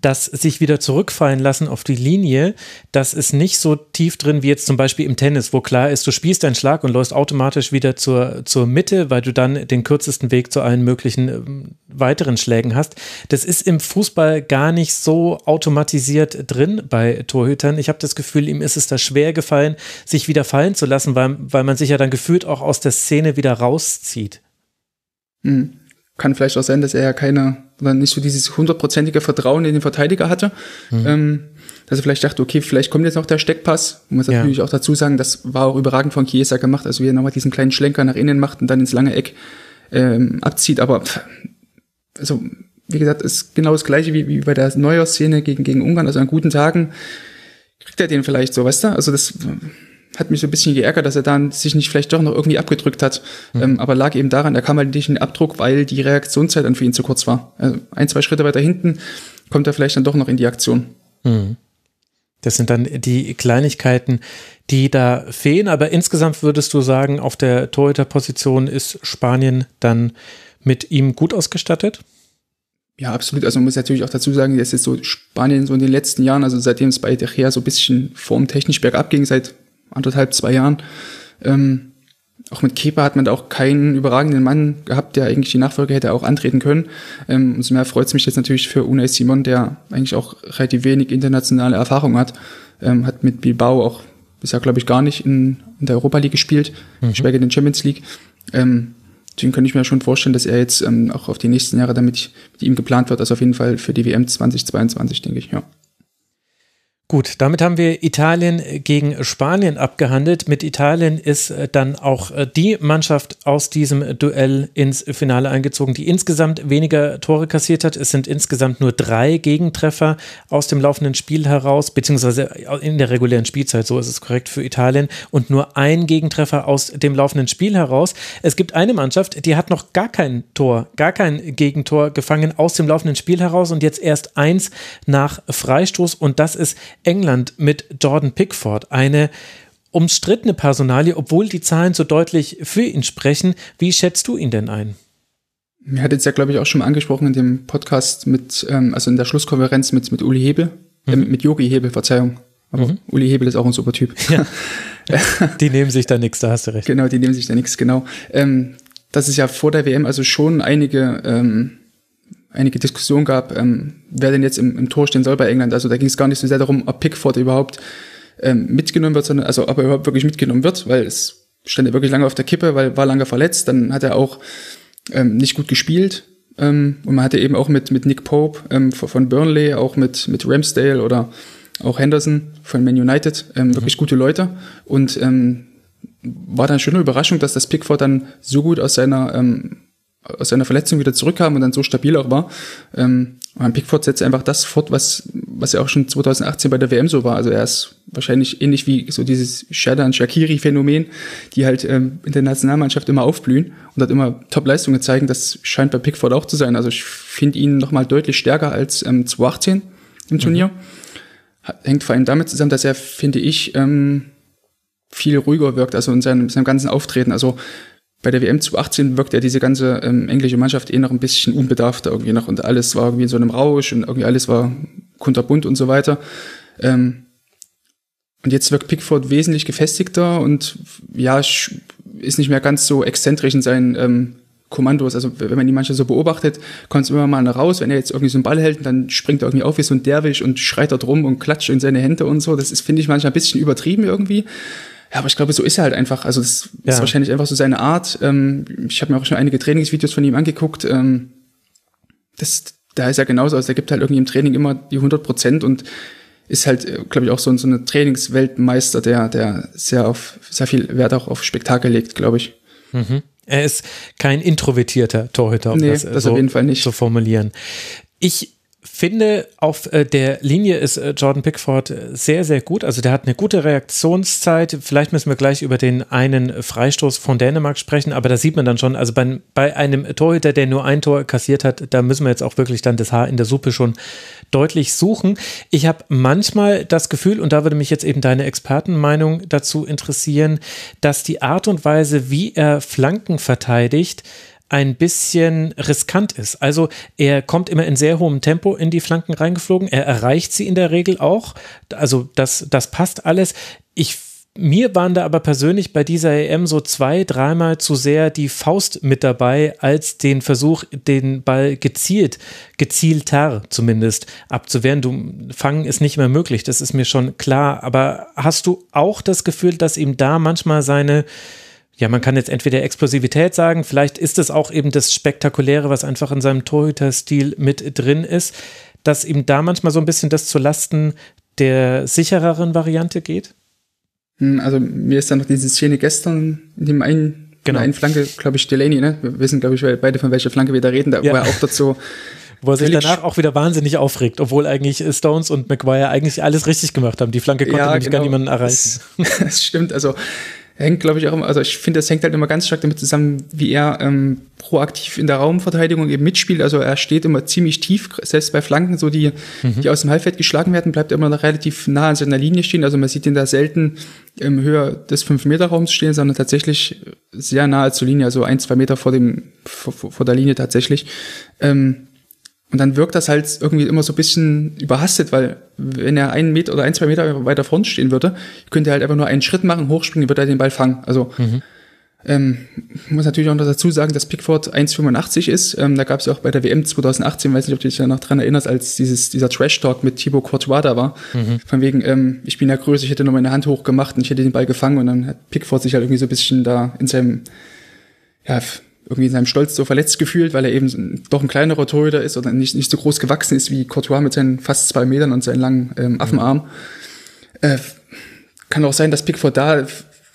das sich wieder zurückfallen lassen auf die Linie, das ist nicht so tief drin wie jetzt zum Beispiel im Tennis, wo klar ist, du spielst deinen Schlag und läufst automatisch wieder zur, zur Mitte, weil du dann den kürzesten Weg zu allen möglichen ähm, weiteren Schlägen hast. Das ist im Fußball gar nicht so automatisiert drin bei Torhütern. Ich habe das Gefühl, ihm ist es da schwer gefallen, sich wieder fallen zu lassen, weil, weil man sich ja dann gefühlt auch aus der Szene wieder rauszieht. Mhm. Kann vielleicht auch sein, dass er ja keine, oder nicht so dieses hundertprozentige Vertrauen in den Verteidiger hatte. Mhm. Ähm, dass er vielleicht dachte, okay, vielleicht kommt jetzt noch der Steckpass. Man muss ja. natürlich auch dazu sagen, das war auch überragend von Chiesa gemacht, also wie er nochmal diesen kleinen Schlenker nach innen macht und dann ins lange Eck ähm, abzieht. Aber also, wie gesagt, ist genau das gleiche wie, wie bei der Neuer-Szene gegen, gegen Ungarn. Also an guten Tagen kriegt er den vielleicht so, weißt du? Also das hat mich so ein bisschen geärgert, dass er dann sich nicht vielleicht doch noch irgendwie abgedrückt hat. Mhm. Ähm, aber lag eben daran, er kam halt nicht in den Abdruck, weil die Reaktionszeit dann für ihn zu kurz war. Also ein, zwei Schritte weiter hinten kommt er vielleicht dann doch noch in die Aktion. Mhm. Das sind dann die Kleinigkeiten, die da fehlen. Aber insgesamt würdest du sagen, auf der Torhüterposition ist Spanien dann mit ihm gut ausgestattet? Ja, absolut. Also man muss natürlich auch dazu sagen, dass jetzt so Spanien so in den letzten Jahren, also seitdem es bei De Gea so ein bisschen formtechnisch bergab ging, seit anderthalb, zwei Jahren. Ähm, auch mit Kepa hat man da auch keinen überragenden Mann gehabt, der eigentlich die Nachfolge hätte auch antreten können. Ähm, umso mehr freut es mich jetzt natürlich für Unai Simon, der eigentlich auch relativ wenig internationale Erfahrung hat. Ähm, hat mit Bilbao auch bisher, glaube ich, gar nicht in, in der Europa League gespielt, mhm. in der Champions League. Ähm, deswegen könnte ich mir schon vorstellen, dass er jetzt ähm, auch auf die nächsten Jahre damit mit ihm geplant wird. Also auf jeden Fall für die WM 2022, denke ich, ja. Gut, damit haben wir Italien gegen Spanien abgehandelt. Mit Italien ist äh, dann auch äh, die Mannschaft aus diesem Duell ins Finale eingezogen, die insgesamt weniger Tore kassiert hat. Es sind insgesamt nur drei Gegentreffer aus dem laufenden Spiel heraus, beziehungsweise in der regulären Spielzeit, so ist es korrekt für Italien, und nur ein Gegentreffer aus dem laufenden Spiel heraus. Es gibt eine Mannschaft, die hat noch gar kein Tor, gar kein Gegentor gefangen aus dem laufenden Spiel heraus und jetzt erst eins nach Freistoß und das ist England mit Jordan Pickford. Eine umstrittene Personalie, obwohl die Zahlen so deutlich für ihn sprechen. Wie schätzt du ihn denn ein? Mir hat jetzt ja, glaube ich, auch schon mal angesprochen in dem Podcast mit, ähm, also in der Schlusskonferenz mit, mit Uli Hebel, äh, mhm. äh, mit Yogi Hebel, Verzeihung. Aber mhm. Uli Hebel ist auch ein super Typ. Ja. die nehmen sich da nichts, da hast du recht. Genau, die nehmen sich da nichts, genau. Ähm, dass es ja vor der WM also schon einige ähm, einige Diskussionen gab, ähm, wer denn jetzt im, im Tor stehen soll bei England. Also da ging es gar nicht so sehr darum, ob Pickford überhaupt ähm, mitgenommen wird, sondern also ob er überhaupt wirklich mitgenommen wird, weil es stand ja wirklich lange auf der Kippe, weil war lange verletzt. Dann hat er auch ähm, nicht gut gespielt. Ähm, und man hatte eben auch mit, mit Nick Pope ähm, von Burnley, auch mit, mit Ramsdale oder auch Henderson von Man United, ähm, mhm. wirklich gute Leute. Und ähm, war dann schon eine Überraschung, dass das Pickford dann so gut aus seiner ähm, aus seiner Verletzung wieder zurückkam und dann so stabil auch war. Ähm, und Pickford setzt einfach das fort, was, was ja auch schon 2018 bei der WM so war. Also er ist wahrscheinlich ähnlich wie so dieses Shadan Shakiri-Phänomen, die halt ähm, in der Nationalmannschaft immer aufblühen und hat immer Top-Leistungen zeigen. Das scheint bei Pickford auch zu sein. Also ich finde ihn nochmal deutlich stärker als ähm, 2018 im Turnier. Mhm. Hängt vor allem damit zusammen, dass er, finde ich, ähm, viel ruhiger wirkt, also in seinem, seinem ganzen Auftreten. Also bei der WM 2018 wirkt ja diese ganze ähm, englische Mannschaft eh noch ein bisschen unbedarfter irgendwie noch und alles war irgendwie in so einem Rausch und irgendwie alles war kunterbunt und so weiter. Ähm, und jetzt wirkt Pickford wesentlich gefestigter und ja, ist nicht mehr ganz so exzentrisch in seinen ähm, Kommandos. Also wenn man die Mannschaft so beobachtet, kommt es immer mal raus, wenn er jetzt irgendwie so einen Ball hält, dann springt er irgendwie auf wie so ein Derwisch und schreit da drum und klatscht in seine Hände und so. Das ist, finde ich, manchmal ein bisschen übertrieben irgendwie. Ja, aber ich glaube, so ist er halt einfach. Also das ja. ist wahrscheinlich einfach so seine Art. Ähm, ich habe mir auch schon einige Trainingsvideos von ihm angeguckt. Ähm, das, da ist er genauso. Also er gibt halt irgendwie im Training immer die 100 Prozent und ist halt, äh, glaube ich, auch so, so eine Trainingsweltmeister, der, der sehr auf, sehr viel Wert auch auf Spektakel legt, glaube ich. Mhm. Er ist kein introvertierter Torhüter, um nee, das, das so auf jeden Fall nicht. zu formulieren. Ich finde, auf äh, der Linie ist äh, Jordan Pickford äh, sehr, sehr gut. Also der hat eine gute Reaktionszeit. Vielleicht müssen wir gleich über den einen Freistoß von Dänemark sprechen, aber da sieht man dann schon, also bei, bei einem Torhüter, der nur ein Tor kassiert hat, da müssen wir jetzt auch wirklich dann das Haar in der Suppe schon deutlich suchen. Ich habe manchmal das Gefühl, und da würde mich jetzt eben deine Expertenmeinung dazu interessieren, dass die Art und Weise, wie er Flanken verteidigt, ein bisschen riskant ist. Also er kommt immer in sehr hohem Tempo in die Flanken reingeflogen. Er erreicht sie in der Regel auch. Also das, das passt alles. Ich mir waren da aber persönlich bei dieser EM so zwei, dreimal zu sehr die Faust mit dabei, als den Versuch, den Ball gezielt, gezielter zumindest abzuwehren. Du fangen ist nicht mehr möglich, das ist mir schon klar. Aber hast du auch das Gefühl, dass ihm da manchmal seine ja, man kann jetzt entweder Explosivität sagen, vielleicht ist es auch eben das Spektakuläre, was einfach in seinem Torhüter-Stil mit drin ist, dass ihm da manchmal so ein bisschen das zu Lasten der sichereren Variante geht? Hm, also mir ist da noch diese Szene gestern in dem einen, genau. einen Flanke, glaube ich, Delaney, ne? Wir wissen, glaube ich, beide von welcher Flanke wir da reden, da ja. war er auch dazu. Wo er sich danach auch wieder wahnsinnig aufregt, obwohl eigentlich Stones und McGuire eigentlich alles richtig gemacht haben. Die Flanke konnte ja, nämlich genau. gar niemanden erreichen. Das, das stimmt, also hängt, glaube ich, auch immer, also ich finde, das hängt halt immer ganz stark damit zusammen, wie er ähm, proaktiv in der Raumverteidigung eben mitspielt. Also er steht immer ziemlich tief, selbst bei Flanken, so die, mhm. die aus dem Halbfeld geschlagen werden, bleibt er immer noch relativ nah an seiner Linie stehen. Also man sieht ihn da selten im Höhe des 5-Meter-Raums stehen, sondern tatsächlich sehr nahe zur Linie, also ein, zwei Meter vor dem, vor, vor der Linie tatsächlich. Ähm, und dann wirkt das halt irgendwie immer so ein bisschen überhastet, weil wenn er einen Meter oder ein, zwei Meter weiter vorn stehen würde, könnte er halt einfach nur einen Schritt machen, hochspringen, würde er den Ball fangen. Also mhm. ähm, muss natürlich auch noch dazu sagen, dass Pickford 1,85 ist. Ähm, da gab es ja auch bei der WM 2018, weiß nicht, ob du dich da noch dran erinnerst, als dieses, dieser Trash-Talk mit Thibaut Courtois da war. Mhm. Von wegen, ähm, ich bin ja größer, ich hätte nur meine Hand hochgemacht und ich hätte den Ball gefangen und dann hat Pickford sich halt irgendwie so ein bisschen da in seinem ja, irgendwie in seinem Stolz so verletzt gefühlt, weil er eben doch ein kleinerer Torhüter ist oder nicht, nicht so groß gewachsen ist wie Courtois mit seinen fast zwei Metern und seinen langen ähm, Affenarm. Mhm. Äh, kann auch sein, dass Pickford da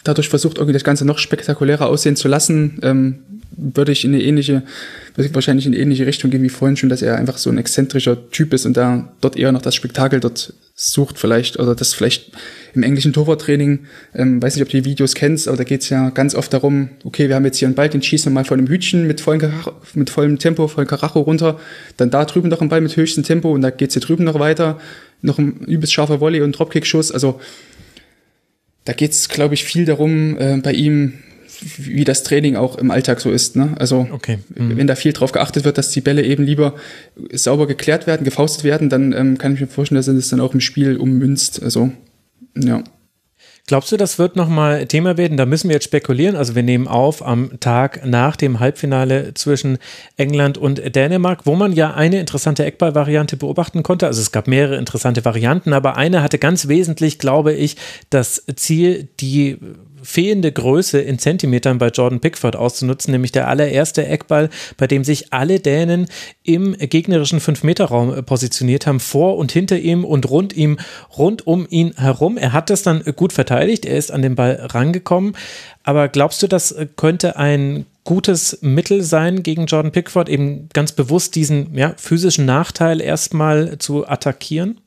dadurch versucht, irgendwie das Ganze noch spektakulärer aussehen zu lassen. Ähm, würde ich in eine ähnliche, wahrscheinlich in eine ähnliche Richtung gehen wie vorhin schon, dass er einfach so ein exzentrischer Typ ist und da dort eher noch das Spektakel dort sucht vielleicht oder das vielleicht im englischen Torwarttraining, ähm, weiß nicht, ob du die Videos kennst, aber da geht's ja ganz oft darum, okay, wir haben jetzt hier einen Ball, den schießen wir mal von einem Hütchen mit, vollem Karacho, mit vollem Tempo, vollem Karacho runter, dann da drüben noch ein Ball mit höchstem Tempo und da geht's hier drüben noch weiter, noch ein übelst scharfer Volley und Dropkick-Schuss, also da geht's, glaube ich, viel darum, äh, bei ihm wie das Training auch im Alltag so ist. Ne? Also okay. mhm. wenn da viel drauf geachtet wird, dass die Bälle eben lieber sauber geklärt werden, gefaustet werden, dann ähm, kann ich mir vorstellen, dass er das dann auch im Spiel ummünzt. Also ja. Glaubst du, das wird nochmal Thema werden? Da müssen wir jetzt spekulieren. Also wir nehmen auf am Tag nach dem Halbfinale zwischen England und Dänemark, wo man ja eine interessante Eckball-Variante beobachten konnte. Also es gab mehrere interessante Varianten, aber eine hatte ganz wesentlich, glaube ich, das Ziel, die fehlende Größe in Zentimetern bei Jordan Pickford auszunutzen, nämlich der allererste Eckball, bei dem sich alle Dänen im gegnerischen 5-Meter-Raum äh, positioniert haben, vor und hinter ihm und rund ihm, rund um ihn herum. Er hat das dann gut verteidigt, er ist an den Ball rangekommen. Aber glaubst du, das könnte ein gutes Mittel sein gegen Jordan Pickford, eben ganz bewusst diesen ja, physischen Nachteil erstmal zu attackieren?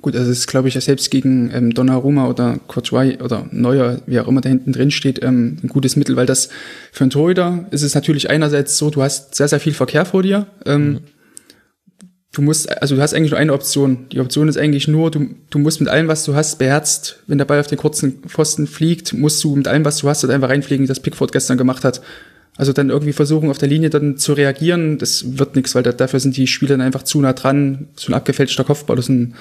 Gut, also es ist, glaube ich, ja selbst gegen ähm, Donnarumma oder Courtois oder Neuer, wie auch immer da hinten drin steht, ähm, ein gutes Mittel, weil das für einen Torhüter ist es natürlich einerseits so, du hast sehr, sehr viel Verkehr vor dir. Ähm, mhm. Du musst, also du hast eigentlich nur eine Option. Die Option ist eigentlich nur, du, du musst mit allem, was du hast, beherzt, wenn der Ball auf den kurzen Pfosten fliegt, musst du mit allem, was du hast, halt einfach reinfliegen, wie das Pickford gestern gemacht hat. Also dann irgendwie versuchen, auf der Linie dann zu reagieren, das wird nichts, weil da, dafür sind die Spieler dann einfach zu nah dran. So ein abgefälschter Kopfball, das ist ein,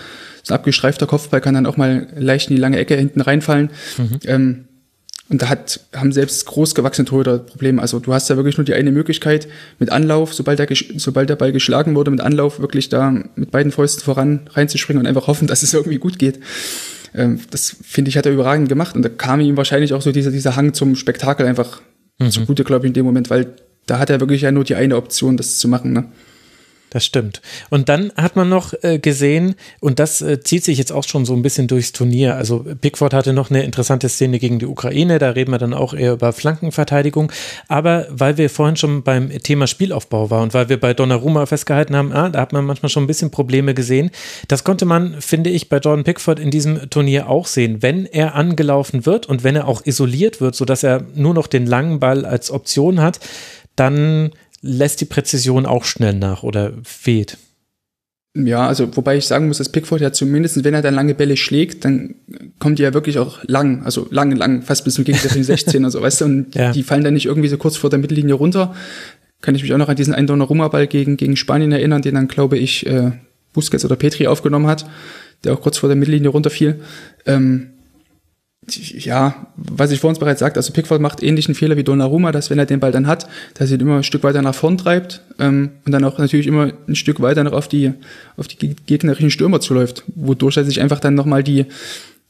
so ein abgestreifter Kopfball kann dann auch mal leicht in die lange Ecke hinten reinfallen. Mhm. Ähm, und da hat, haben selbst großgewachsene Torhüter Probleme. Also du hast ja wirklich nur die eine Möglichkeit, mit Anlauf, sobald der, sobald der Ball geschlagen wurde, mit Anlauf wirklich da mit beiden Fäusten voran reinzuspringen und einfach hoffen, dass es irgendwie gut geht. Ähm, das finde ich, hat er überragend gemacht. Und da kam ihm wahrscheinlich auch so dieser, dieser Hang zum Spektakel einfach mhm. zugute, glaube ich, in dem Moment, weil da hat er wirklich ja nur die eine Option, das zu machen. Ne? Das stimmt. Und dann hat man noch äh, gesehen, und das äh, zieht sich jetzt auch schon so ein bisschen durchs Turnier. Also Pickford hatte noch eine interessante Szene gegen die Ukraine, da reden wir dann auch eher über Flankenverteidigung. Aber weil wir vorhin schon beim Thema Spielaufbau waren und weil wir bei Donnarumma festgehalten haben, ah, da hat man manchmal schon ein bisschen Probleme gesehen. Das konnte man, finde ich, bei Jordan Pickford in diesem Turnier auch sehen. Wenn er angelaufen wird und wenn er auch isoliert wird, sodass er nur noch den langen Ball als Option hat, dann lässt die Präzision auch schnell nach oder fehlt. Ja, also wobei ich sagen muss, dass Pickford ja zumindest, wenn er dann lange Bälle schlägt, dann kommt die ja wirklich auch lang, also lang, lang, fast bis zum gegnerischen 16 oder so, weißt du, und ja. die fallen dann nicht irgendwie so kurz vor der Mittellinie runter. Kann ich mich auch noch an diesen einen Donnarumma-Ball gegen, gegen Spanien erinnern, den dann, glaube ich, äh, Busquets oder Petri aufgenommen hat, der auch kurz vor der Mittellinie runterfiel. Ähm, ja, was ich vorhin bereits sagte, also Pickford macht ähnlichen Fehler wie Donnarumma, dass wenn er den Ball dann hat, dass er ihn immer ein Stück weiter nach vorn treibt ähm, und dann auch natürlich immer ein Stück weiter noch auf die auf die gegnerischen Stürmer zuläuft, wodurch er sich einfach dann nochmal die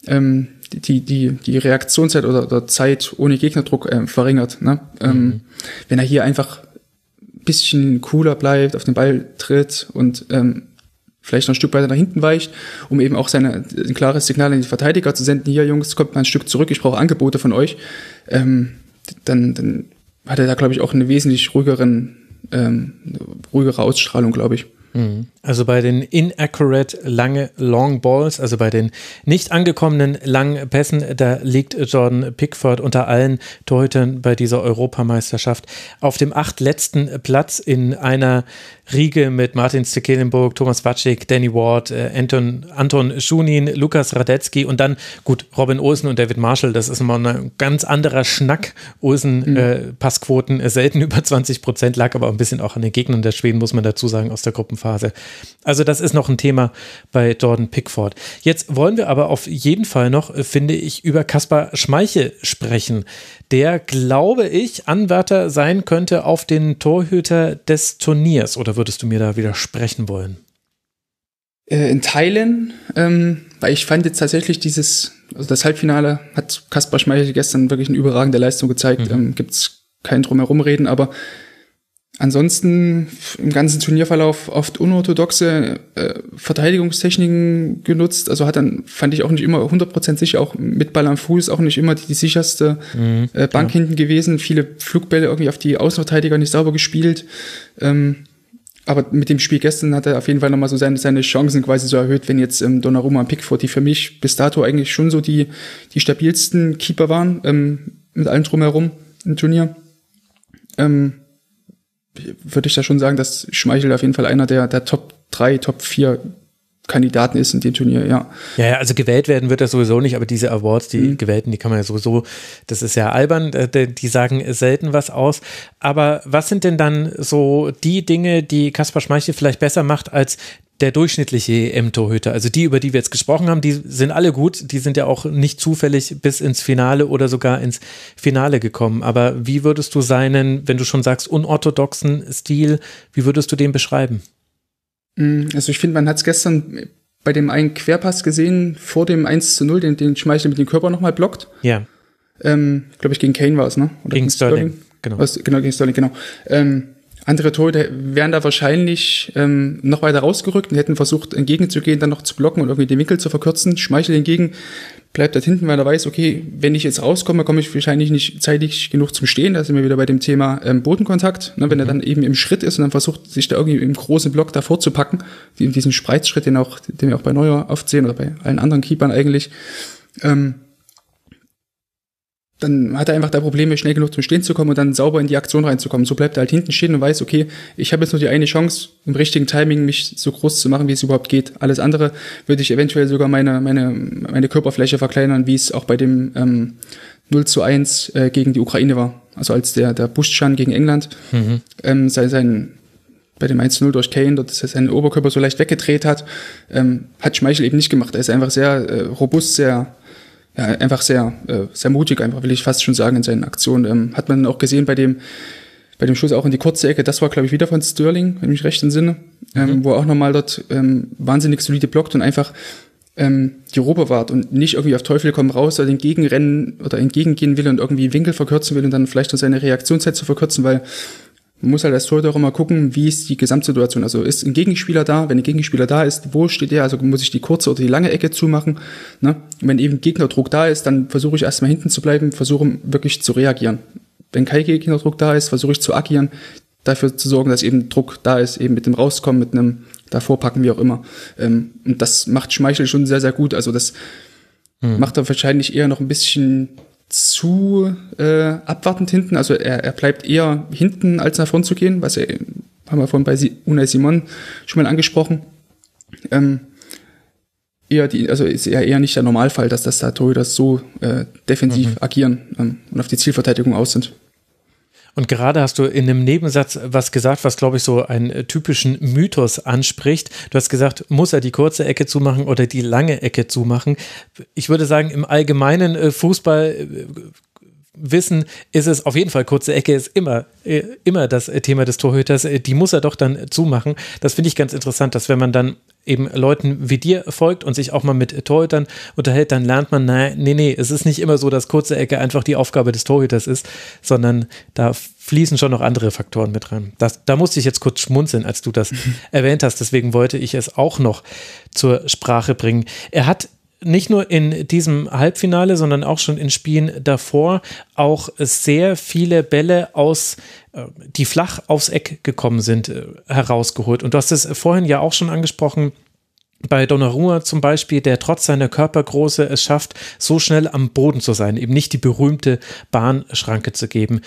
ähm, die, die, die Reaktionszeit oder, oder Zeit ohne Gegnerdruck ähm, verringert. Ne? Ähm, mhm. Ähm, wenn er hier einfach ein bisschen cooler bleibt, auf den Ball tritt und ähm, vielleicht noch ein Stück weiter nach hinten weicht, um eben auch seine, ein klares Signal an die Verteidiger zu senden, hier Jungs, kommt mal ein Stück zurück, ich brauche Angebote von euch, ähm, dann, dann hat er da, glaube ich, auch eine wesentlich ruhigeren, ähm, ruhigere Ausstrahlung, glaube ich. Mhm. Also bei den inaccurate lange Long Balls, also bei den nicht angekommenen langen Pässen, da liegt Jordan Pickford unter allen Torhütern bei dieser Europameisterschaft auf dem acht letzten Platz in einer Riege mit Martin Stekelenburg, Thomas Watschik, Danny Ward, äh, Anton, Anton Schunin, Lukas Radetzky und dann, gut, Robin Olsen und David Marshall, das ist mal ein ganz anderer Schnack. Olsen mhm. äh, Passquoten äh, selten über 20 Prozent, lag aber ein bisschen auch an den Gegnern der Schweden, muss man dazu sagen, aus der Gruppenphase. Also das ist noch ein Thema bei Jordan Pickford. Jetzt wollen wir aber auf jeden Fall noch, äh, finde ich, über Kaspar Schmeichel sprechen der, glaube ich, Anwärter sein könnte auf den Torhüter des Turniers. Oder würdest du mir da widersprechen wollen? Äh, in Teilen, ähm, weil ich fand jetzt tatsächlich dieses, also das Halbfinale hat Kaspar Schmeichel gestern wirklich eine überragende Leistung gezeigt. Mhm. Ähm, Gibt es kein Drumherumreden, aber Ansonsten im ganzen Turnierverlauf oft unorthodoxe äh, Verteidigungstechniken genutzt. Also hat dann, fand ich auch nicht immer 100% sicher, auch mit Ball am Fuß, auch nicht immer die, die sicherste mhm, äh, Bank ja. hinten gewesen. Viele Flugbälle irgendwie auf die Außenverteidiger nicht sauber gespielt. Ähm, aber mit dem Spiel gestern hat er auf jeden Fall nochmal so seine, seine Chancen quasi so erhöht, wenn jetzt ähm, Donnarumma und Pickford, die für mich bis dato eigentlich schon so die, die stabilsten Keeper waren, ähm, mit allem drumherum im Turnier. Ähm, würde ich da schon sagen, dass Schmeichel auf jeden Fall einer der, der Top 3, Top 4 Kandidaten ist in dem Turnier, ja. Ja, ja, also gewählt werden wird er sowieso nicht, aber diese Awards, die mhm. gewählten, die kann man ja sowieso, das ist ja albern, äh, die sagen selten was aus. Aber was sind denn dann so die Dinge, die Kaspar Schmeichel vielleicht besser macht als der durchschnittliche EM-Torhüter, also die, über die wir jetzt gesprochen haben, die sind alle gut. Die sind ja auch nicht zufällig bis ins Finale oder sogar ins Finale gekommen. Aber wie würdest du seinen, wenn du schon sagst, unorthodoxen Stil, wie würdest du den beschreiben? Mm, also ich finde, man hat es gestern bei dem einen Querpass gesehen, vor dem 1 zu 0, den, den Schmeichel mit dem Körper nochmal blockt. Ja. Ähm, Glaube ich, gegen Kane war es, ne? Oder gegen, gegen Sterling. Sterling. Genau. Genau, gegen Sterling, genau. Ähm, andere Torhüter wären da wahrscheinlich ähm, noch weiter rausgerückt und hätten versucht, entgegenzugehen, dann noch zu blocken und irgendwie den Winkel zu verkürzen. Schmeichel hingegen bleibt dort hinten, weil er weiß, okay, wenn ich jetzt rauskomme, komme ich wahrscheinlich nicht zeitig genug zum Stehen. Da sind wir wieder bei dem Thema ähm, Bodenkontakt. Ne, wenn mhm. er dann eben im Schritt ist und dann versucht, sich da irgendwie im großen Block davor zu packen, in diesen Spreizschritt, den, auch, den wir auch bei Neuer oft sehen oder bei allen anderen Keepern eigentlich, ähm, dann hat er einfach da Probleme, schnell genug zum Stehen zu kommen und dann sauber in die Aktion reinzukommen. So bleibt er halt hinten stehen und weiß, okay, ich habe jetzt nur die eine Chance, im richtigen Timing mich so groß zu machen, wie es überhaupt geht. Alles andere würde ich eventuell sogar meine, meine, meine Körperfläche verkleinern, wie es auch bei dem ähm, 0 zu 1 äh, gegen die Ukraine war. Also als der, der Buschan gegen England mhm. ähm, sein, sein bei dem 1-0 durch Kane, dort dass er seinen Oberkörper so leicht weggedreht hat, ähm, hat Schmeichel eben nicht gemacht. Er ist einfach sehr äh, robust, sehr ja, einfach sehr, äh, sehr mutig, einfach will ich fast schon sagen, in seinen Aktionen. Ähm, hat man auch gesehen bei dem, bei dem Schuss auch in die kurze Ecke, das war, glaube ich, wieder von Sterling, wenn ich mich recht entsinne, ähm, mhm. wo er auch nochmal dort ähm, wahnsinnig solide blockt und einfach ähm, die Robe wart und nicht irgendwie auf Teufel komm raus oder entgegenrennen oder entgegengehen will und irgendwie Winkel verkürzen will und dann vielleicht noch seine Reaktionszeit zu verkürzen, weil man muss halt als Torhüter auch immer gucken, wie ist die Gesamtsituation. Also ist ein Gegenspieler da? Wenn ein Gegenspieler da ist, wo steht er? Also muss ich die kurze oder die lange Ecke zumachen? Ne? Und wenn eben Gegnerdruck da ist, dann versuche ich erstmal hinten zu bleiben, versuche wirklich zu reagieren. Wenn kein Gegnerdruck da ist, versuche ich zu agieren, dafür zu sorgen, dass eben Druck da ist, eben mit dem Rauskommen, mit einem davor packen, wie auch immer. Ähm, und das macht Schmeichel schon sehr, sehr gut. Also das hm. macht er wahrscheinlich eher noch ein bisschen zu äh, abwartend hinten. Also er, er bleibt eher hinten, als nach vorn zu gehen, was er, haben wir vorhin bei Unai Simon schon mal angesprochen. Ähm, eher die, also ist eher, eher nicht der Normalfall, dass das da Torhüter so äh, defensiv mhm. agieren ähm, und auf die Zielverteidigung aus sind. Und gerade hast du in einem Nebensatz was gesagt, was, glaube ich, so einen äh, typischen Mythos anspricht. Du hast gesagt, muss er die kurze Ecke zumachen oder die lange Ecke zumachen? Ich würde sagen, im allgemeinen äh, Fußball äh, wissen, ist es auf jeden Fall kurze Ecke, ist immer, immer das Thema des Torhüters. Die muss er doch dann zumachen. Das finde ich ganz interessant, dass wenn man dann eben Leuten wie dir folgt und sich auch mal mit Torhütern unterhält, dann lernt man, nein, nee, nee, es ist nicht immer so, dass kurze Ecke einfach die Aufgabe des Torhüters ist, sondern da fließen schon noch andere Faktoren mit rein. Das, da musste ich jetzt kurz schmunzeln, als du das erwähnt hast. Deswegen wollte ich es auch noch zur Sprache bringen. Er hat nicht nur in diesem Halbfinale, sondern auch schon in Spielen davor auch sehr viele Bälle aus, äh, die flach aufs Eck gekommen sind, äh, herausgeholt. Und du hast es vorhin ja auch schon angesprochen. Bei Donnarumma zum Beispiel, der trotz seiner Körpergröße es schafft, so schnell am Boden zu sein, eben nicht die berühmte Bahnschranke zu geben.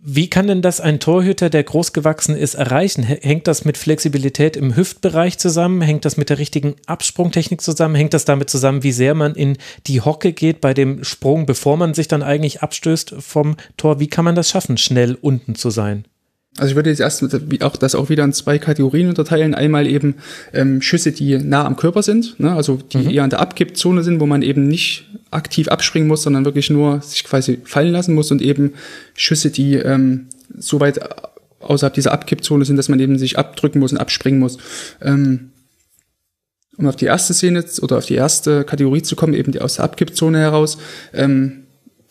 Wie kann denn das ein Torhüter, der groß gewachsen ist, erreichen? Hängt das mit Flexibilität im Hüftbereich zusammen? Hängt das mit der richtigen Absprungtechnik zusammen? Hängt das damit zusammen, wie sehr man in die Hocke geht bei dem Sprung, bevor man sich dann eigentlich abstößt vom Tor? Wie kann man das schaffen, schnell unten zu sein? Also ich würde jetzt erst auch das auch wieder in zwei Kategorien unterteilen. Einmal eben ähm, Schüsse, die nah am Körper sind, ne? also die mhm. eher in der Abkippzone sind, wo man eben nicht aktiv abspringen muss, sondern wirklich nur sich quasi fallen lassen muss und eben Schüsse, die ähm, so weit außerhalb dieser Abkippzone sind, dass man eben sich abdrücken muss und abspringen muss. Ähm, um auf die erste Szene oder auf die erste Kategorie zu kommen, eben die aus der Abkippzone heraus, ähm,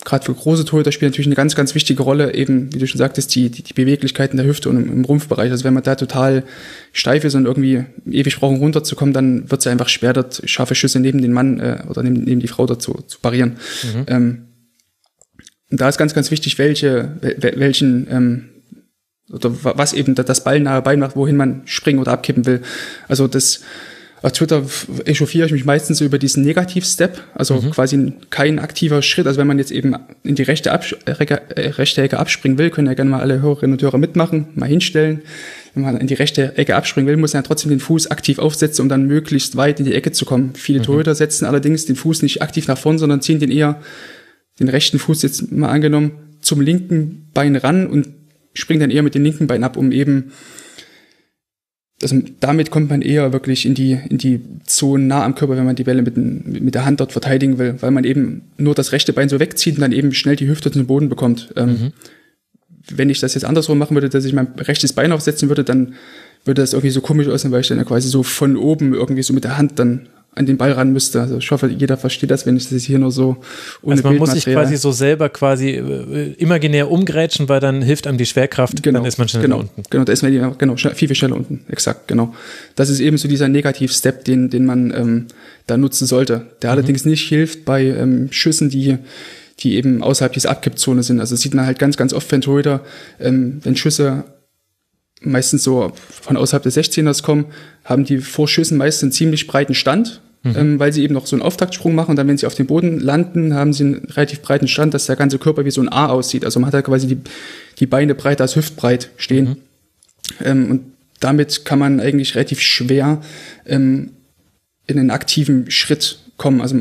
gerade für große Torhüter spielt natürlich eine ganz, ganz wichtige Rolle, eben, wie du schon sagtest, die, die, die Beweglichkeiten der Hüfte und im, im, Rumpfbereich. Also wenn man da total steif ist und irgendwie ewig brauchen runterzukommen, dann wird es einfach schwer, dort scharfe Schüsse neben den Mann äh, oder neben, neben die Frau dazu zu parieren. Mhm. Ähm, und da ist ganz, ganz wichtig, welche, welchen, ähm, oder was eben das ballnahe Bein macht, wohin man springen oder abkippen will. Also das, auf Twitter echauffiere ich mich meistens über diesen Negativ-Step, also mhm. quasi kein aktiver Schritt. Also wenn man jetzt eben in die rechte, Abs äh, rechte Ecke abspringen will, können ja gerne mal alle Hörerinnen und Hörer mitmachen, mal hinstellen. Wenn man in die rechte Ecke abspringen will, muss man ja trotzdem den Fuß aktiv aufsetzen, um dann möglichst weit in die Ecke zu kommen. Viele mhm. Torhüter setzen allerdings den Fuß nicht aktiv nach vorn, sondern ziehen den eher, den rechten Fuß jetzt mal angenommen, zum linken Bein ran und springen dann eher mit dem linken Bein ab, um eben also damit kommt man eher wirklich in die, in die Zone nah am Körper, wenn man die Welle mit, mit der Hand dort verteidigen will, weil man eben nur das rechte Bein so wegzieht und dann eben schnell die Hüfte zum Boden bekommt. Ähm, mhm. wenn ich das jetzt andersrum machen würde, dass ich mein rechtes Bein aufsetzen würde, dann würde das irgendwie so komisch aussehen, weil ich dann ja quasi so von oben irgendwie so mit der Hand dann an den Ball ran müsste. Also ich hoffe, jeder versteht das, wenn ich das hier nur so ohne Also man muss sich quasi so selber quasi äh, imaginär umgrätschen, weil dann hilft einem die Schwerkraft, genau, dann ist man schneller genau, unten. Genau, da ist man genau, viel, viel schneller unten. Exakt, genau. Das ist eben so dieser Negativ-Step, den, den man ähm, da nutzen sollte. Der mhm. allerdings nicht hilft bei ähm, Schüssen, die die eben außerhalb dieser Abkippzone sind. Also sieht man halt ganz, ganz oft, wenn Torhüter, ähm, wenn Schüsse meistens so von außerhalb des 16ers kommen, haben die Vorschüssen meist einen ziemlich breiten Stand mhm. ähm, weil sie eben noch so einen Auftaktsprung machen und dann, wenn sie auf dem Boden landen, haben sie einen relativ breiten Stand, dass der ganze Körper wie so ein A aussieht. Also man hat da quasi die, die Beine breiter als hüftbreit stehen. Mhm. Ähm, und damit kann man eigentlich relativ schwer ähm, in einen aktiven Schritt kommen, also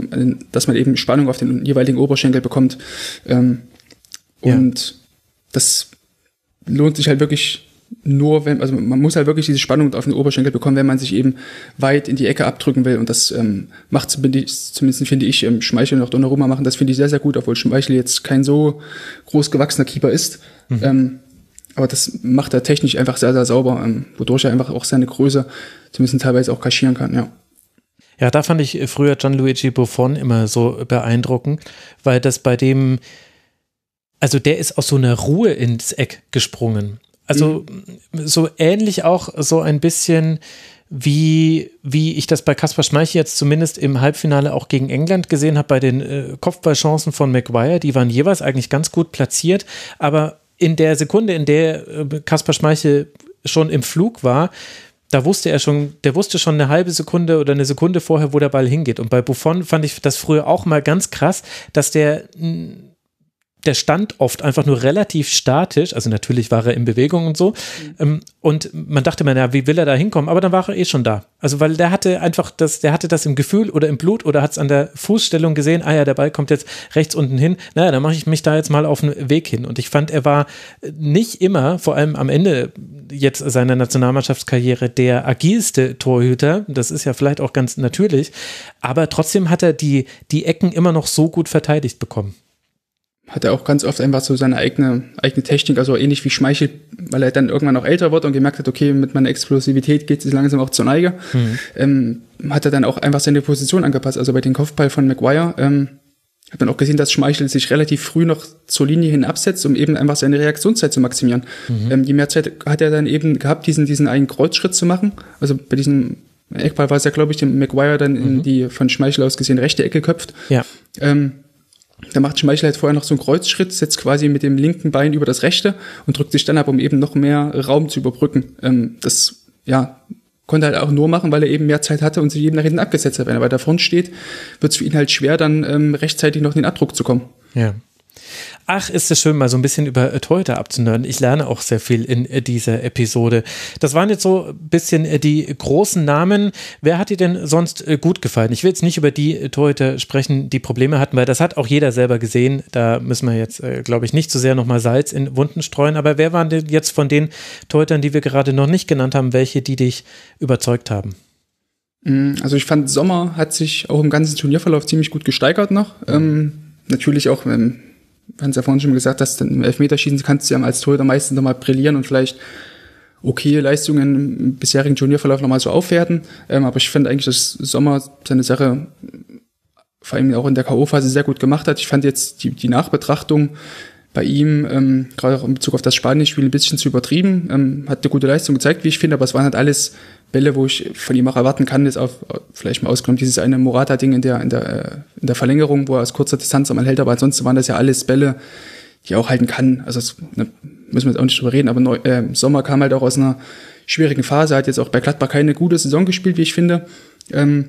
dass man eben Spannung auf den jeweiligen Oberschenkel bekommt. Ähm, und ja. das lohnt sich halt wirklich nur wenn, also man muss halt wirklich diese Spannung auf den Oberschenkel bekommen, wenn man sich eben weit in die Ecke abdrücken will. Und das ähm, macht zumindest finde ich ähm, Schmeichel noch Donnarumma machen. Das finde ich sehr, sehr gut, obwohl Schmeichel jetzt kein so groß gewachsener Keeper ist. Mhm. Ähm, aber das macht er technisch einfach sehr, sehr sauber, ähm, wodurch er einfach auch seine Größe zumindest teilweise auch kaschieren kann, ja. Ja, da fand ich früher Gianluigi Buffon immer so beeindruckend, weil das bei dem, also der ist aus so einer Ruhe ins Eck gesprungen. Also mhm. so ähnlich auch so ein bisschen wie, wie ich das bei Kaspar Schmeichel jetzt zumindest im Halbfinale auch gegen England gesehen habe, bei den äh, Kopfballchancen von Maguire, die waren jeweils eigentlich ganz gut platziert, aber in der Sekunde, in der äh, Kaspar Schmeichel schon im Flug war, da wusste er schon, der wusste schon eine halbe Sekunde oder eine Sekunde vorher, wo der Ball hingeht. Und bei Buffon fand ich das früher auch mal ganz krass, dass der der stand oft einfach nur relativ statisch, also natürlich war er in Bewegung und so. Mhm. und man dachte mir, ja, wie will er da hinkommen? Aber dann war er eh schon da. Also weil der hatte einfach das, der hatte das im Gefühl oder im Blut oder hat es an der Fußstellung gesehen, ah ja, der Ball kommt jetzt rechts unten hin. Naja, dann mache ich mich da jetzt mal auf den Weg hin. Und ich fand, er war nicht immer, vor allem am Ende jetzt seiner Nationalmannschaftskarriere, der agilste Torhüter. Das ist ja vielleicht auch ganz natürlich. Aber trotzdem hat er die, die Ecken immer noch so gut verteidigt bekommen hat er auch ganz oft einfach so seine eigene, eigene Technik, also ähnlich wie Schmeichel, weil er dann irgendwann auch älter wird und gemerkt hat, okay, mit meiner Explosivität geht es langsam auch zur Neige, mhm. ähm, hat er dann auch einfach seine Position angepasst. Also bei den Kopfball von Maguire ähm, hat man auch gesehen, dass Schmeichel sich relativ früh noch zur Linie hin absetzt, um eben einfach seine Reaktionszeit zu maximieren. Mhm. Ähm, je mehr Zeit hat er dann eben gehabt, diesen, diesen einen Kreuzschritt zu machen. Also bei diesem Eckball war es ja, glaube ich, dem Maguire dann mhm. in die von Schmeichel aus gesehen rechte Ecke köpft. Ja. Ähm, da macht Schmeichel halt vorher noch so einen Kreuzschritt, setzt quasi mit dem linken Bein über das rechte und drückt sich dann ab, um eben noch mehr Raum zu überbrücken. Ähm, das, ja, konnte halt auch nur machen, weil er eben mehr Zeit hatte und sich eben nach hinten abgesetzt hat. Wenn er weiter vorn steht, wird es für ihn halt schwer, dann ähm, rechtzeitig noch in den Abdruck zu kommen. Ja. Ach, ist es schön, mal so ein bisschen über äh, Torhüter abzunörden. Ich lerne auch sehr viel in äh, dieser Episode. Das waren jetzt so ein bisschen äh, die großen Namen. Wer hat dir denn sonst gut gefallen? Ich will jetzt nicht über die Torhüter sprechen, die Probleme hatten, weil das hat auch jeder selber gesehen. Da müssen wir jetzt, glaube ich, nicht so sehr nochmal Salz in Wunden streuen. Aber wer waren denn jetzt von den Torhütern, die wir gerade noch nicht genannt haben, welche, die dich überzeugt haben? Mm, also ich fand, Sommer hat sich auch im ganzen Turnierverlauf ziemlich gut gesteigert noch. Ähm, natürlich auch ähm, wir haben es ja vorhin schon gesagt, dass im Elfmeterschießen kannst du ja als Torhüter meistens nochmal brillieren und vielleicht okay Leistungen im bisherigen Turnierverlauf nochmal so aufwerten. Ähm, aber ich finde eigentlich, dass Sommer seine Sache vor allem auch in der K.O.-Phase sehr gut gemacht hat. Ich fand jetzt die, die Nachbetrachtung bei ihm, ähm, gerade auch in Bezug auf das Spanien-Spiel, ein bisschen zu übertrieben. Ähm, hat eine gute Leistung gezeigt, wie ich finde, aber es waren halt alles Bälle, wo ich von ihm auch erwarten kann, ist auf, vielleicht mal ausgenommen, dieses eine Morata-Ding in der, in, der, äh, in der Verlängerung, wo er aus kurzer Distanz einmal hält, aber ansonsten waren das ja alles Bälle, die er auch halten kann. Also das, ne, müssen wir jetzt auch nicht drüber reden, aber Neu äh, Sommer kam halt auch aus einer schwierigen Phase, hat jetzt auch bei Gladbach keine gute Saison gespielt, wie ich finde. Ähm,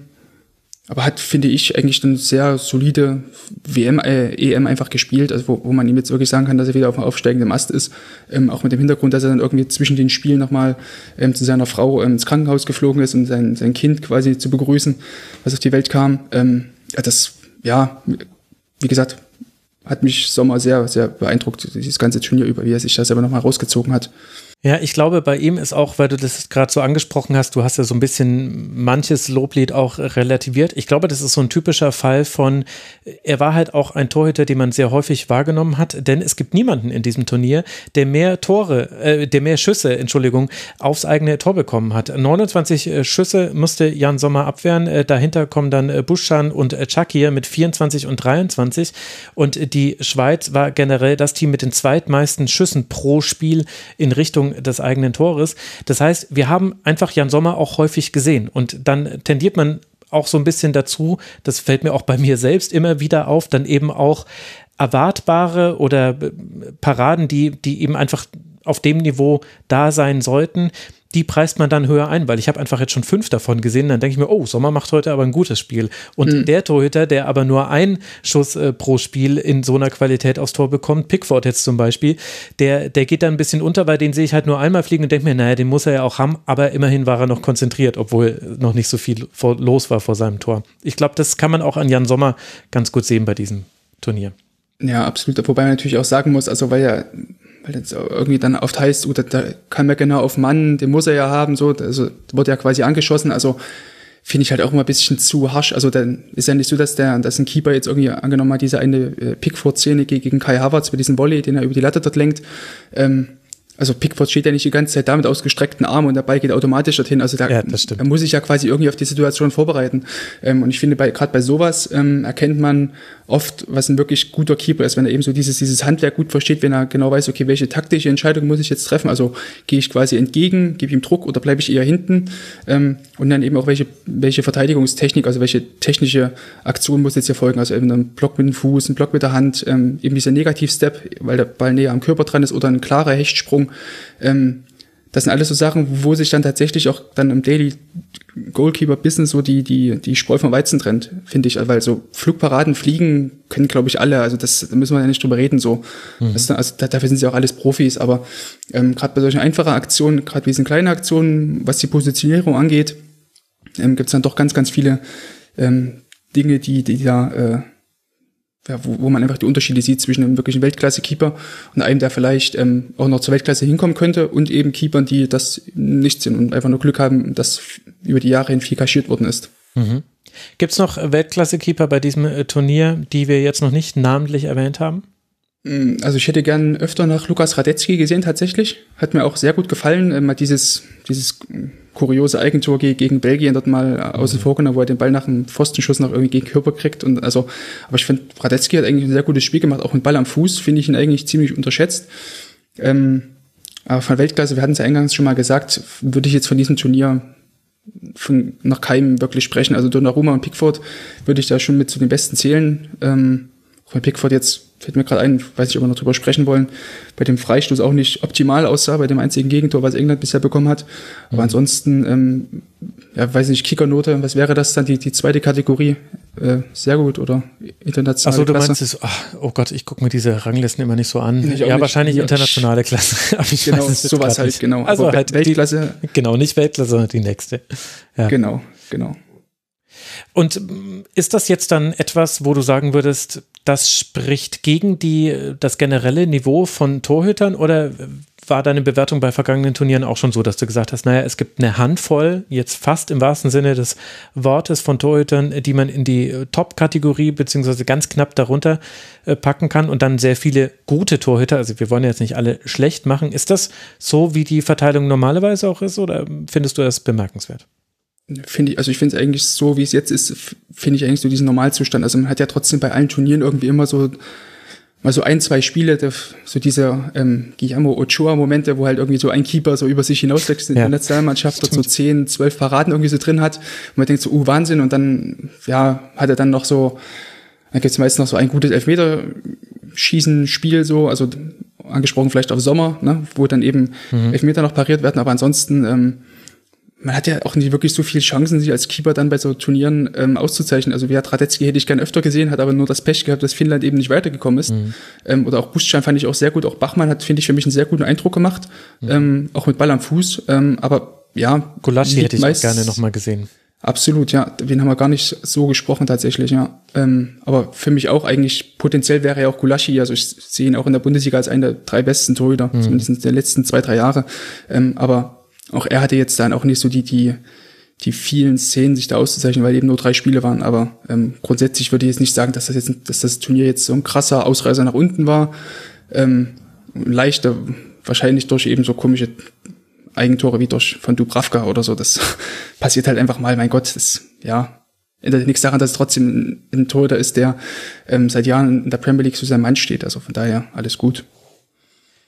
aber hat, finde ich, eigentlich eine sehr solide WM, äh, EM einfach gespielt, also wo, wo man ihm jetzt wirklich sagen kann, dass er wieder auf dem aufsteigenden Ast ist. Ähm, auch mit dem Hintergrund, dass er dann irgendwie zwischen den Spielen nochmal ähm, zu seiner Frau ähm, ins Krankenhaus geflogen ist, um sein, sein Kind quasi zu begrüßen, was auf die Welt kam. Ähm, das, ja, wie gesagt, hat mich Sommer sehr, sehr beeindruckt, dieses ganze Turnier über, wie er sich da selber nochmal rausgezogen hat. Ja, ich glaube, bei ihm ist auch, weil du das gerade so angesprochen hast, du hast ja so ein bisschen manches Loblied auch relativiert. Ich glaube, das ist so ein typischer Fall von, er war halt auch ein Torhüter, den man sehr häufig wahrgenommen hat, denn es gibt niemanden in diesem Turnier, der mehr Tore, äh, der mehr Schüsse, Entschuldigung, aufs eigene Tor bekommen hat. 29 äh, Schüsse musste Jan Sommer abwehren. Äh, dahinter kommen dann äh, Buschan und Chakir mit 24 und 23. Und die Schweiz war generell das Team mit den zweitmeisten Schüssen pro Spiel in Richtung des eigenen Tores. Das heißt, wir haben einfach Jan Sommer auch häufig gesehen und dann tendiert man auch so ein bisschen dazu, das fällt mir auch bei mir selbst immer wieder auf, dann eben auch erwartbare oder Paraden, die, die eben einfach auf dem Niveau da sein sollten, die preist man dann höher ein, weil ich habe einfach jetzt schon fünf davon gesehen. Dann denke ich mir, oh, Sommer macht heute aber ein gutes Spiel. Und mhm. der Torhüter, der aber nur einen Schuss äh, pro Spiel in so einer Qualität aufs Tor bekommt, Pickford jetzt zum Beispiel, der, der geht dann ein bisschen unter, weil den sehe ich halt nur einmal fliegen und denke mir, naja, den muss er ja auch haben, aber immerhin war er noch konzentriert, obwohl noch nicht so viel vor, los war vor seinem Tor. Ich glaube, das kann man auch an Jan Sommer ganz gut sehen bei diesem Turnier. Ja, absolut. Wobei man natürlich auch sagen muss, also weil ja weil jetzt irgendwie dann oft heißt, uh, da, da kann man genau auf Mann, den muss er ja haben, so, also wurde ja quasi angeschossen, also finde ich halt auch immer ein bisschen zu harsch. Also dann ist ja nicht so, dass der, dass ein Keeper jetzt irgendwie angenommen hat, diese eine äh, Pickford-Szene gegen Kai Havertz für diesen Volley, den er über die Latte dort lenkt. Ähm, also Pickford steht ja nicht die ganze Zeit da mit ausgestreckten Armen und der Ball geht automatisch dorthin. Also da, ja, da muss ich ja quasi irgendwie auf die Situation vorbereiten. Ähm, und ich finde, bei, gerade bei sowas ähm, erkennt man oft, was ein wirklich guter Keeper ist, wenn er eben so dieses, dieses Handwerk gut versteht, wenn er genau weiß, okay, welche taktische Entscheidung muss ich jetzt treffen? Also gehe ich quasi entgegen, gebe ihm Druck oder bleibe ich eher hinten? Ähm, und dann eben auch welche, welche Verteidigungstechnik, also welche technische Aktion muss jetzt hier folgen? Also eben ein Block mit dem Fuß, ein Block mit der Hand, ähm, eben dieser Negativstep, weil der Ball näher am Körper dran ist oder ein klarer Hechtsprung. Ähm, das sind alles so Sachen, wo sich dann tatsächlich auch dann im Daily Goalkeeper Business so die, die, die Spreu vom Weizen trennt, finde ich. Weil so Flugparaden fliegen können, glaube ich, alle. Also das da müssen wir ja nicht drüber reden. So. Mhm. Das, also dafür sind sie auch alles Profis. Aber ähm, gerade bei solchen einfachen Aktionen, gerade wie diesen kleinen Aktionen, was die Positionierung angeht, ähm, gibt es dann doch ganz, ganz viele ähm, Dinge, die, die da äh, ja, wo, wo man einfach die Unterschiede sieht zwischen einem wirklichen Weltklasse-Keeper und einem, der vielleicht ähm, auch noch zur Weltklasse hinkommen könnte und eben Keepern, die das nicht sind und einfach nur Glück haben, dass über die Jahre hin viel kaschiert worden ist. Mhm. Gibt es noch Weltklasse-Keeper bei diesem äh, Turnier, die wir jetzt noch nicht namentlich erwähnt haben? Mm, also ich hätte gern öfter nach Lukas Radetzky gesehen tatsächlich. Hat mir auch sehr gut gefallen. Mal dieses, dieses kuriose Eigentor gegen Belgien dort mal außen vor genommen, wo er den Ball nach einem Pfostenschuss noch irgendwie gegen Körper kriegt. Und also, aber ich finde, Radetzky hat eigentlich ein sehr gutes Spiel gemacht, auch mit Ball am Fuß, finde ich ihn eigentlich ziemlich unterschätzt. Ähm, aber von Weltklasse, wir hatten es ja eingangs schon mal gesagt, würde ich jetzt von diesem Turnier von nach keinem wirklich sprechen. Also Donnarumma und Pickford würde ich da schon mit zu den Besten zählen. Ähm, auch wenn Pickford jetzt fällt mir gerade ein, weiß nicht, ob wir noch drüber sprechen wollen, bei dem Freistoß auch nicht optimal aussah, bei dem einzigen Gegentor, was England bisher bekommen hat. Aber mhm. ansonsten, ähm, ja, weiß nicht, Kickernote, was wäre das dann, die, die zweite Kategorie? Äh, sehr gut oder internationale Achso, du Klasse? meinst es, ach, oh Gott, ich gucke mir diese Ranglisten immer nicht so an. ja, nicht. wahrscheinlich ja. internationale Klasse. Aber ich genau, weiß sowas halt, nicht. genau. Also Aber halt Weltklasse. Die, genau, nicht Weltklasse, sondern die nächste. Ja. Genau, genau. Und ist das jetzt dann etwas, wo du sagen würdest, das spricht gegen die, das generelle Niveau von Torhütern oder war deine Bewertung bei vergangenen Turnieren auch schon so, dass du gesagt hast, naja, es gibt eine Handvoll, jetzt fast im wahrsten Sinne des Wortes von Torhütern, die man in die Top-Kategorie beziehungsweise ganz knapp darunter äh, packen kann und dann sehr viele gute Torhüter, also wir wollen jetzt nicht alle schlecht machen. Ist das so, wie die Verteilung normalerweise auch ist oder findest du das bemerkenswert? Finde ich, also ich finde es eigentlich so, wie es jetzt ist, finde ich eigentlich so diesen Normalzustand. Also man hat ja trotzdem bei allen Turnieren irgendwie immer so mal so ein, zwei Spiele, so diese ähm, Guillermo Ochoa-Momente, wo halt irgendwie so ein Keeper so über sich hinauswächst in ja. der Nationalmannschaft und so zehn, zwölf Paraden irgendwie so drin hat. Und man denkt so, uh, Wahnsinn. Und dann, ja, hat er dann noch so, dann gibt's meistens noch so ein gutes Elfmeterschießen-Spiel so, also angesprochen vielleicht auf Sommer, ne, wo dann eben mhm. Elfmeter noch pariert werden, aber ansonsten ähm, man hat ja auch nicht wirklich so viele Chancen, sich als Keeper dann bei so Turnieren ähm, auszuzeichnen. Also wie hat Radetzky hätte ich gern öfter gesehen, hat aber nur das Pech gehabt, dass Finnland eben nicht weitergekommen ist. Mhm. Ähm, oder auch Buschstein fand ich auch sehr gut. Auch Bachmann hat, finde ich, für mich einen sehr guten Eindruck gemacht. Mhm. Ähm, auch mit Ball am Fuß. Ähm, aber ja. Gulaschi hätte ich auch gerne nochmal gesehen. Absolut, ja. Den haben wir gar nicht so gesprochen tatsächlich, ja. Ähm, aber für mich auch eigentlich potenziell wäre ja auch Gulaschi, also ich sehe ihn auch in der Bundesliga als einer der drei besten Torhüter, mhm. zumindest in den letzten zwei, drei Jahre. Ähm, aber auch er hatte jetzt dann auch nicht so die, die, die vielen Szenen sich da auszuzeichnen, weil eben nur drei Spiele waren. Aber ähm, grundsätzlich würde ich jetzt nicht sagen, dass das jetzt, dass das Turnier jetzt so ein krasser Ausreißer nach unten war. Ähm, leichter, wahrscheinlich durch eben so komische Eigentore wie durch von Dubravka oder so. Das passiert halt einfach mal. Mein Gott, das ja ändert nichts daran, dass es trotzdem ein Torhüter ist, der ähm, seit Jahren in der Premier League zu seinem Mann steht. Also von daher alles gut.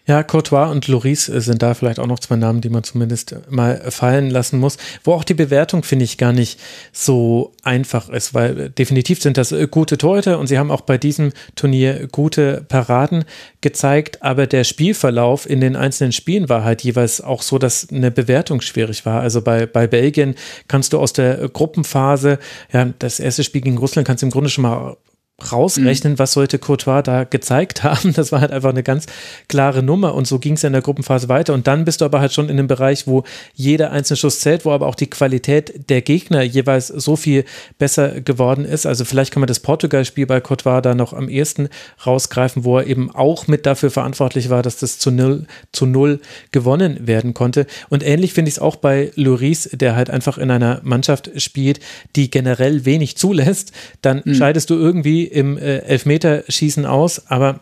Ja, Courtois und Loris sind da vielleicht auch noch zwei Namen, die man zumindest mal fallen lassen muss. Wo auch die Bewertung, finde ich, gar nicht so einfach ist, weil definitiv sind das gute Torhüter und sie haben auch bei diesem Turnier gute Paraden gezeigt, aber der Spielverlauf in den einzelnen Spielen war halt jeweils auch so, dass eine Bewertung schwierig war. Also bei, bei Belgien kannst du aus der Gruppenphase, ja, das erste Spiel gegen Russland kannst du im Grunde schon mal rausrechnen, mhm. was sollte Courtois da gezeigt haben. Das war halt einfach eine ganz klare Nummer und so ging es in der Gruppenphase weiter. Und dann bist du aber halt schon in einem Bereich, wo jeder einzelne Schuss zählt, wo aber auch die Qualität der Gegner jeweils so viel besser geworden ist. Also vielleicht kann man das Portugal-Spiel bei Courtois da noch am ehesten rausgreifen, wo er eben auch mit dafür verantwortlich war, dass das zu null, zu null gewonnen werden konnte. Und ähnlich finde ich es auch bei Lloris, der halt einfach in einer Mannschaft spielt, die generell wenig zulässt. Dann mhm. scheidest du irgendwie im äh, Elfmeterschießen aus, aber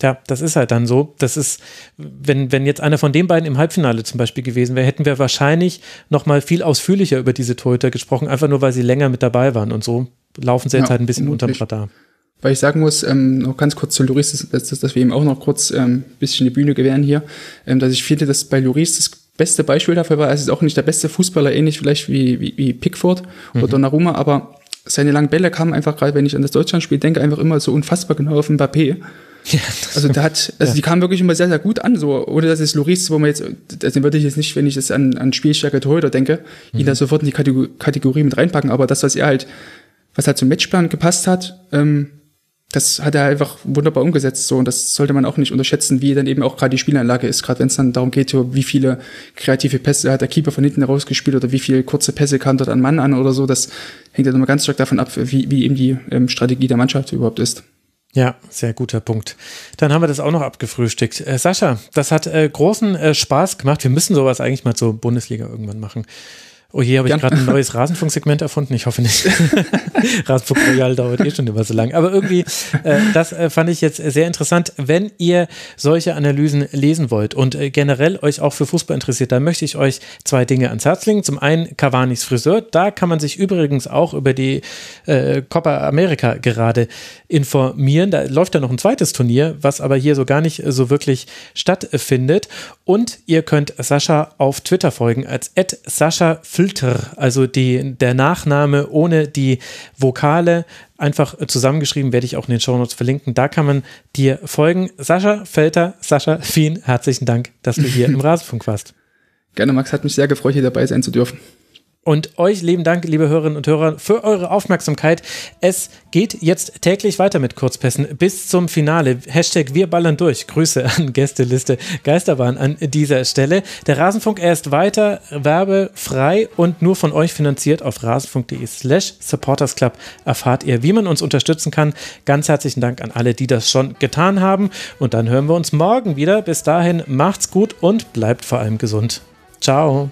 Ja, das ist halt dann so. Das ist, wenn, wenn jetzt einer von den beiden im Halbfinale zum Beispiel gewesen wäre, hätten wir wahrscheinlich noch mal viel ausführlicher über diese Torhüter gesprochen, einfach nur, weil sie länger mit dabei waren und so laufen sie jetzt ja, halt ein bisschen unterm Radar. Weil ich sagen muss, ähm, noch ganz kurz zu Loris, dass, dass, dass wir ihm auch noch kurz ein ähm, bisschen die Bühne gewähren hier, ähm, dass ich finde, dass bei Loris das beste Beispiel dafür war, er ist auch nicht der beste Fußballer, ähnlich vielleicht wie, wie, wie Pickford mhm. oder Donnarumma, aber seine langen Bälle kamen einfach gerade, wenn ich an das Deutschlandspiel denke, einfach immer so unfassbar genau auf Mbappé. Ja, also der hat, also ja. die kamen wirklich immer sehr, sehr gut an, so, ohne dass es Loris, wo man jetzt, also würde ich jetzt nicht, wenn ich jetzt an, an Spielstärke Torhüter denke, mhm. ihn da sofort in die Kategorie, Kategorie mit reinpacken, aber das, was er halt, was halt zum Matchplan gepasst hat, ähm, das hat er einfach wunderbar umgesetzt so und das sollte man auch nicht unterschätzen, wie dann eben auch gerade die Spielanlage ist, gerade wenn es dann darum geht, wie viele kreative Pässe hat der Keeper von hinten rausgespielt oder wie viele kurze Pässe kam dort ein Mann an oder so, das hängt ja immer ganz stark davon ab, wie, wie eben die ähm, Strategie der Mannschaft überhaupt ist. Ja, sehr guter Punkt. Dann haben wir das auch noch abgefrühstückt. Äh, Sascha, das hat äh, großen äh, Spaß gemacht. Wir müssen sowas eigentlich mal zur Bundesliga irgendwann machen. Oh je, habe ich gerade ein neues Rasenfunksegment erfunden? Ich hoffe nicht. Rasenfunk Royal dauert eh schon immer so lang. Aber irgendwie, äh, das äh, fand ich jetzt sehr interessant. Wenn ihr solche Analysen lesen wollt und äh, generell euch auch für Fußball interessiert, dann möchte ich euch zwei Dinge ans Herz legen. Zum einen Cavani's Friseur. Da kann man sich übrigens auch über die äh, Copa America gerade informieren. Da läuft ja noch ein zweites Turnier, was aber hier so gar nicht so wirklich stattfindet. Und ihr könnt Sascha auf Twitter folgen als Sascha Filter, also die, der Nachname ohne die Vokale, einfach zusammengeschrieben, werde ich auch in den Shownotes verlinken. Da kann man dir folgen. Sascha Felter, Sascha, vielen herzlichen Dank, dass du hier im Rasenfunk warst. Gerne, Max, hat mich sehr gefreut, hier dabei sein zu dürfen. Und euch lieben Dank, liebe Hörerinnen und Hörer, für eure Aufmerksamkeit. Es geht jetzt täglich weiter mit Kurzpässen bis zum Finale. Hashtag Wir ballern durch. Grüße an Gästeliste Geisterbahn an dieser Stelle. Der Rasenfunk, er ist weiter werbefrei und nur von euch finanziert. Auf rasenfunk.de slash supportersclub erfahrt ihr, wie man uns unterstützen kann. Ganz herzlichen Dank an alle, die das schon getan haben. Und dann hören wir uns morgen wieder. Bis dahin macht's gut und bleibt vor allem gesund. Ciao.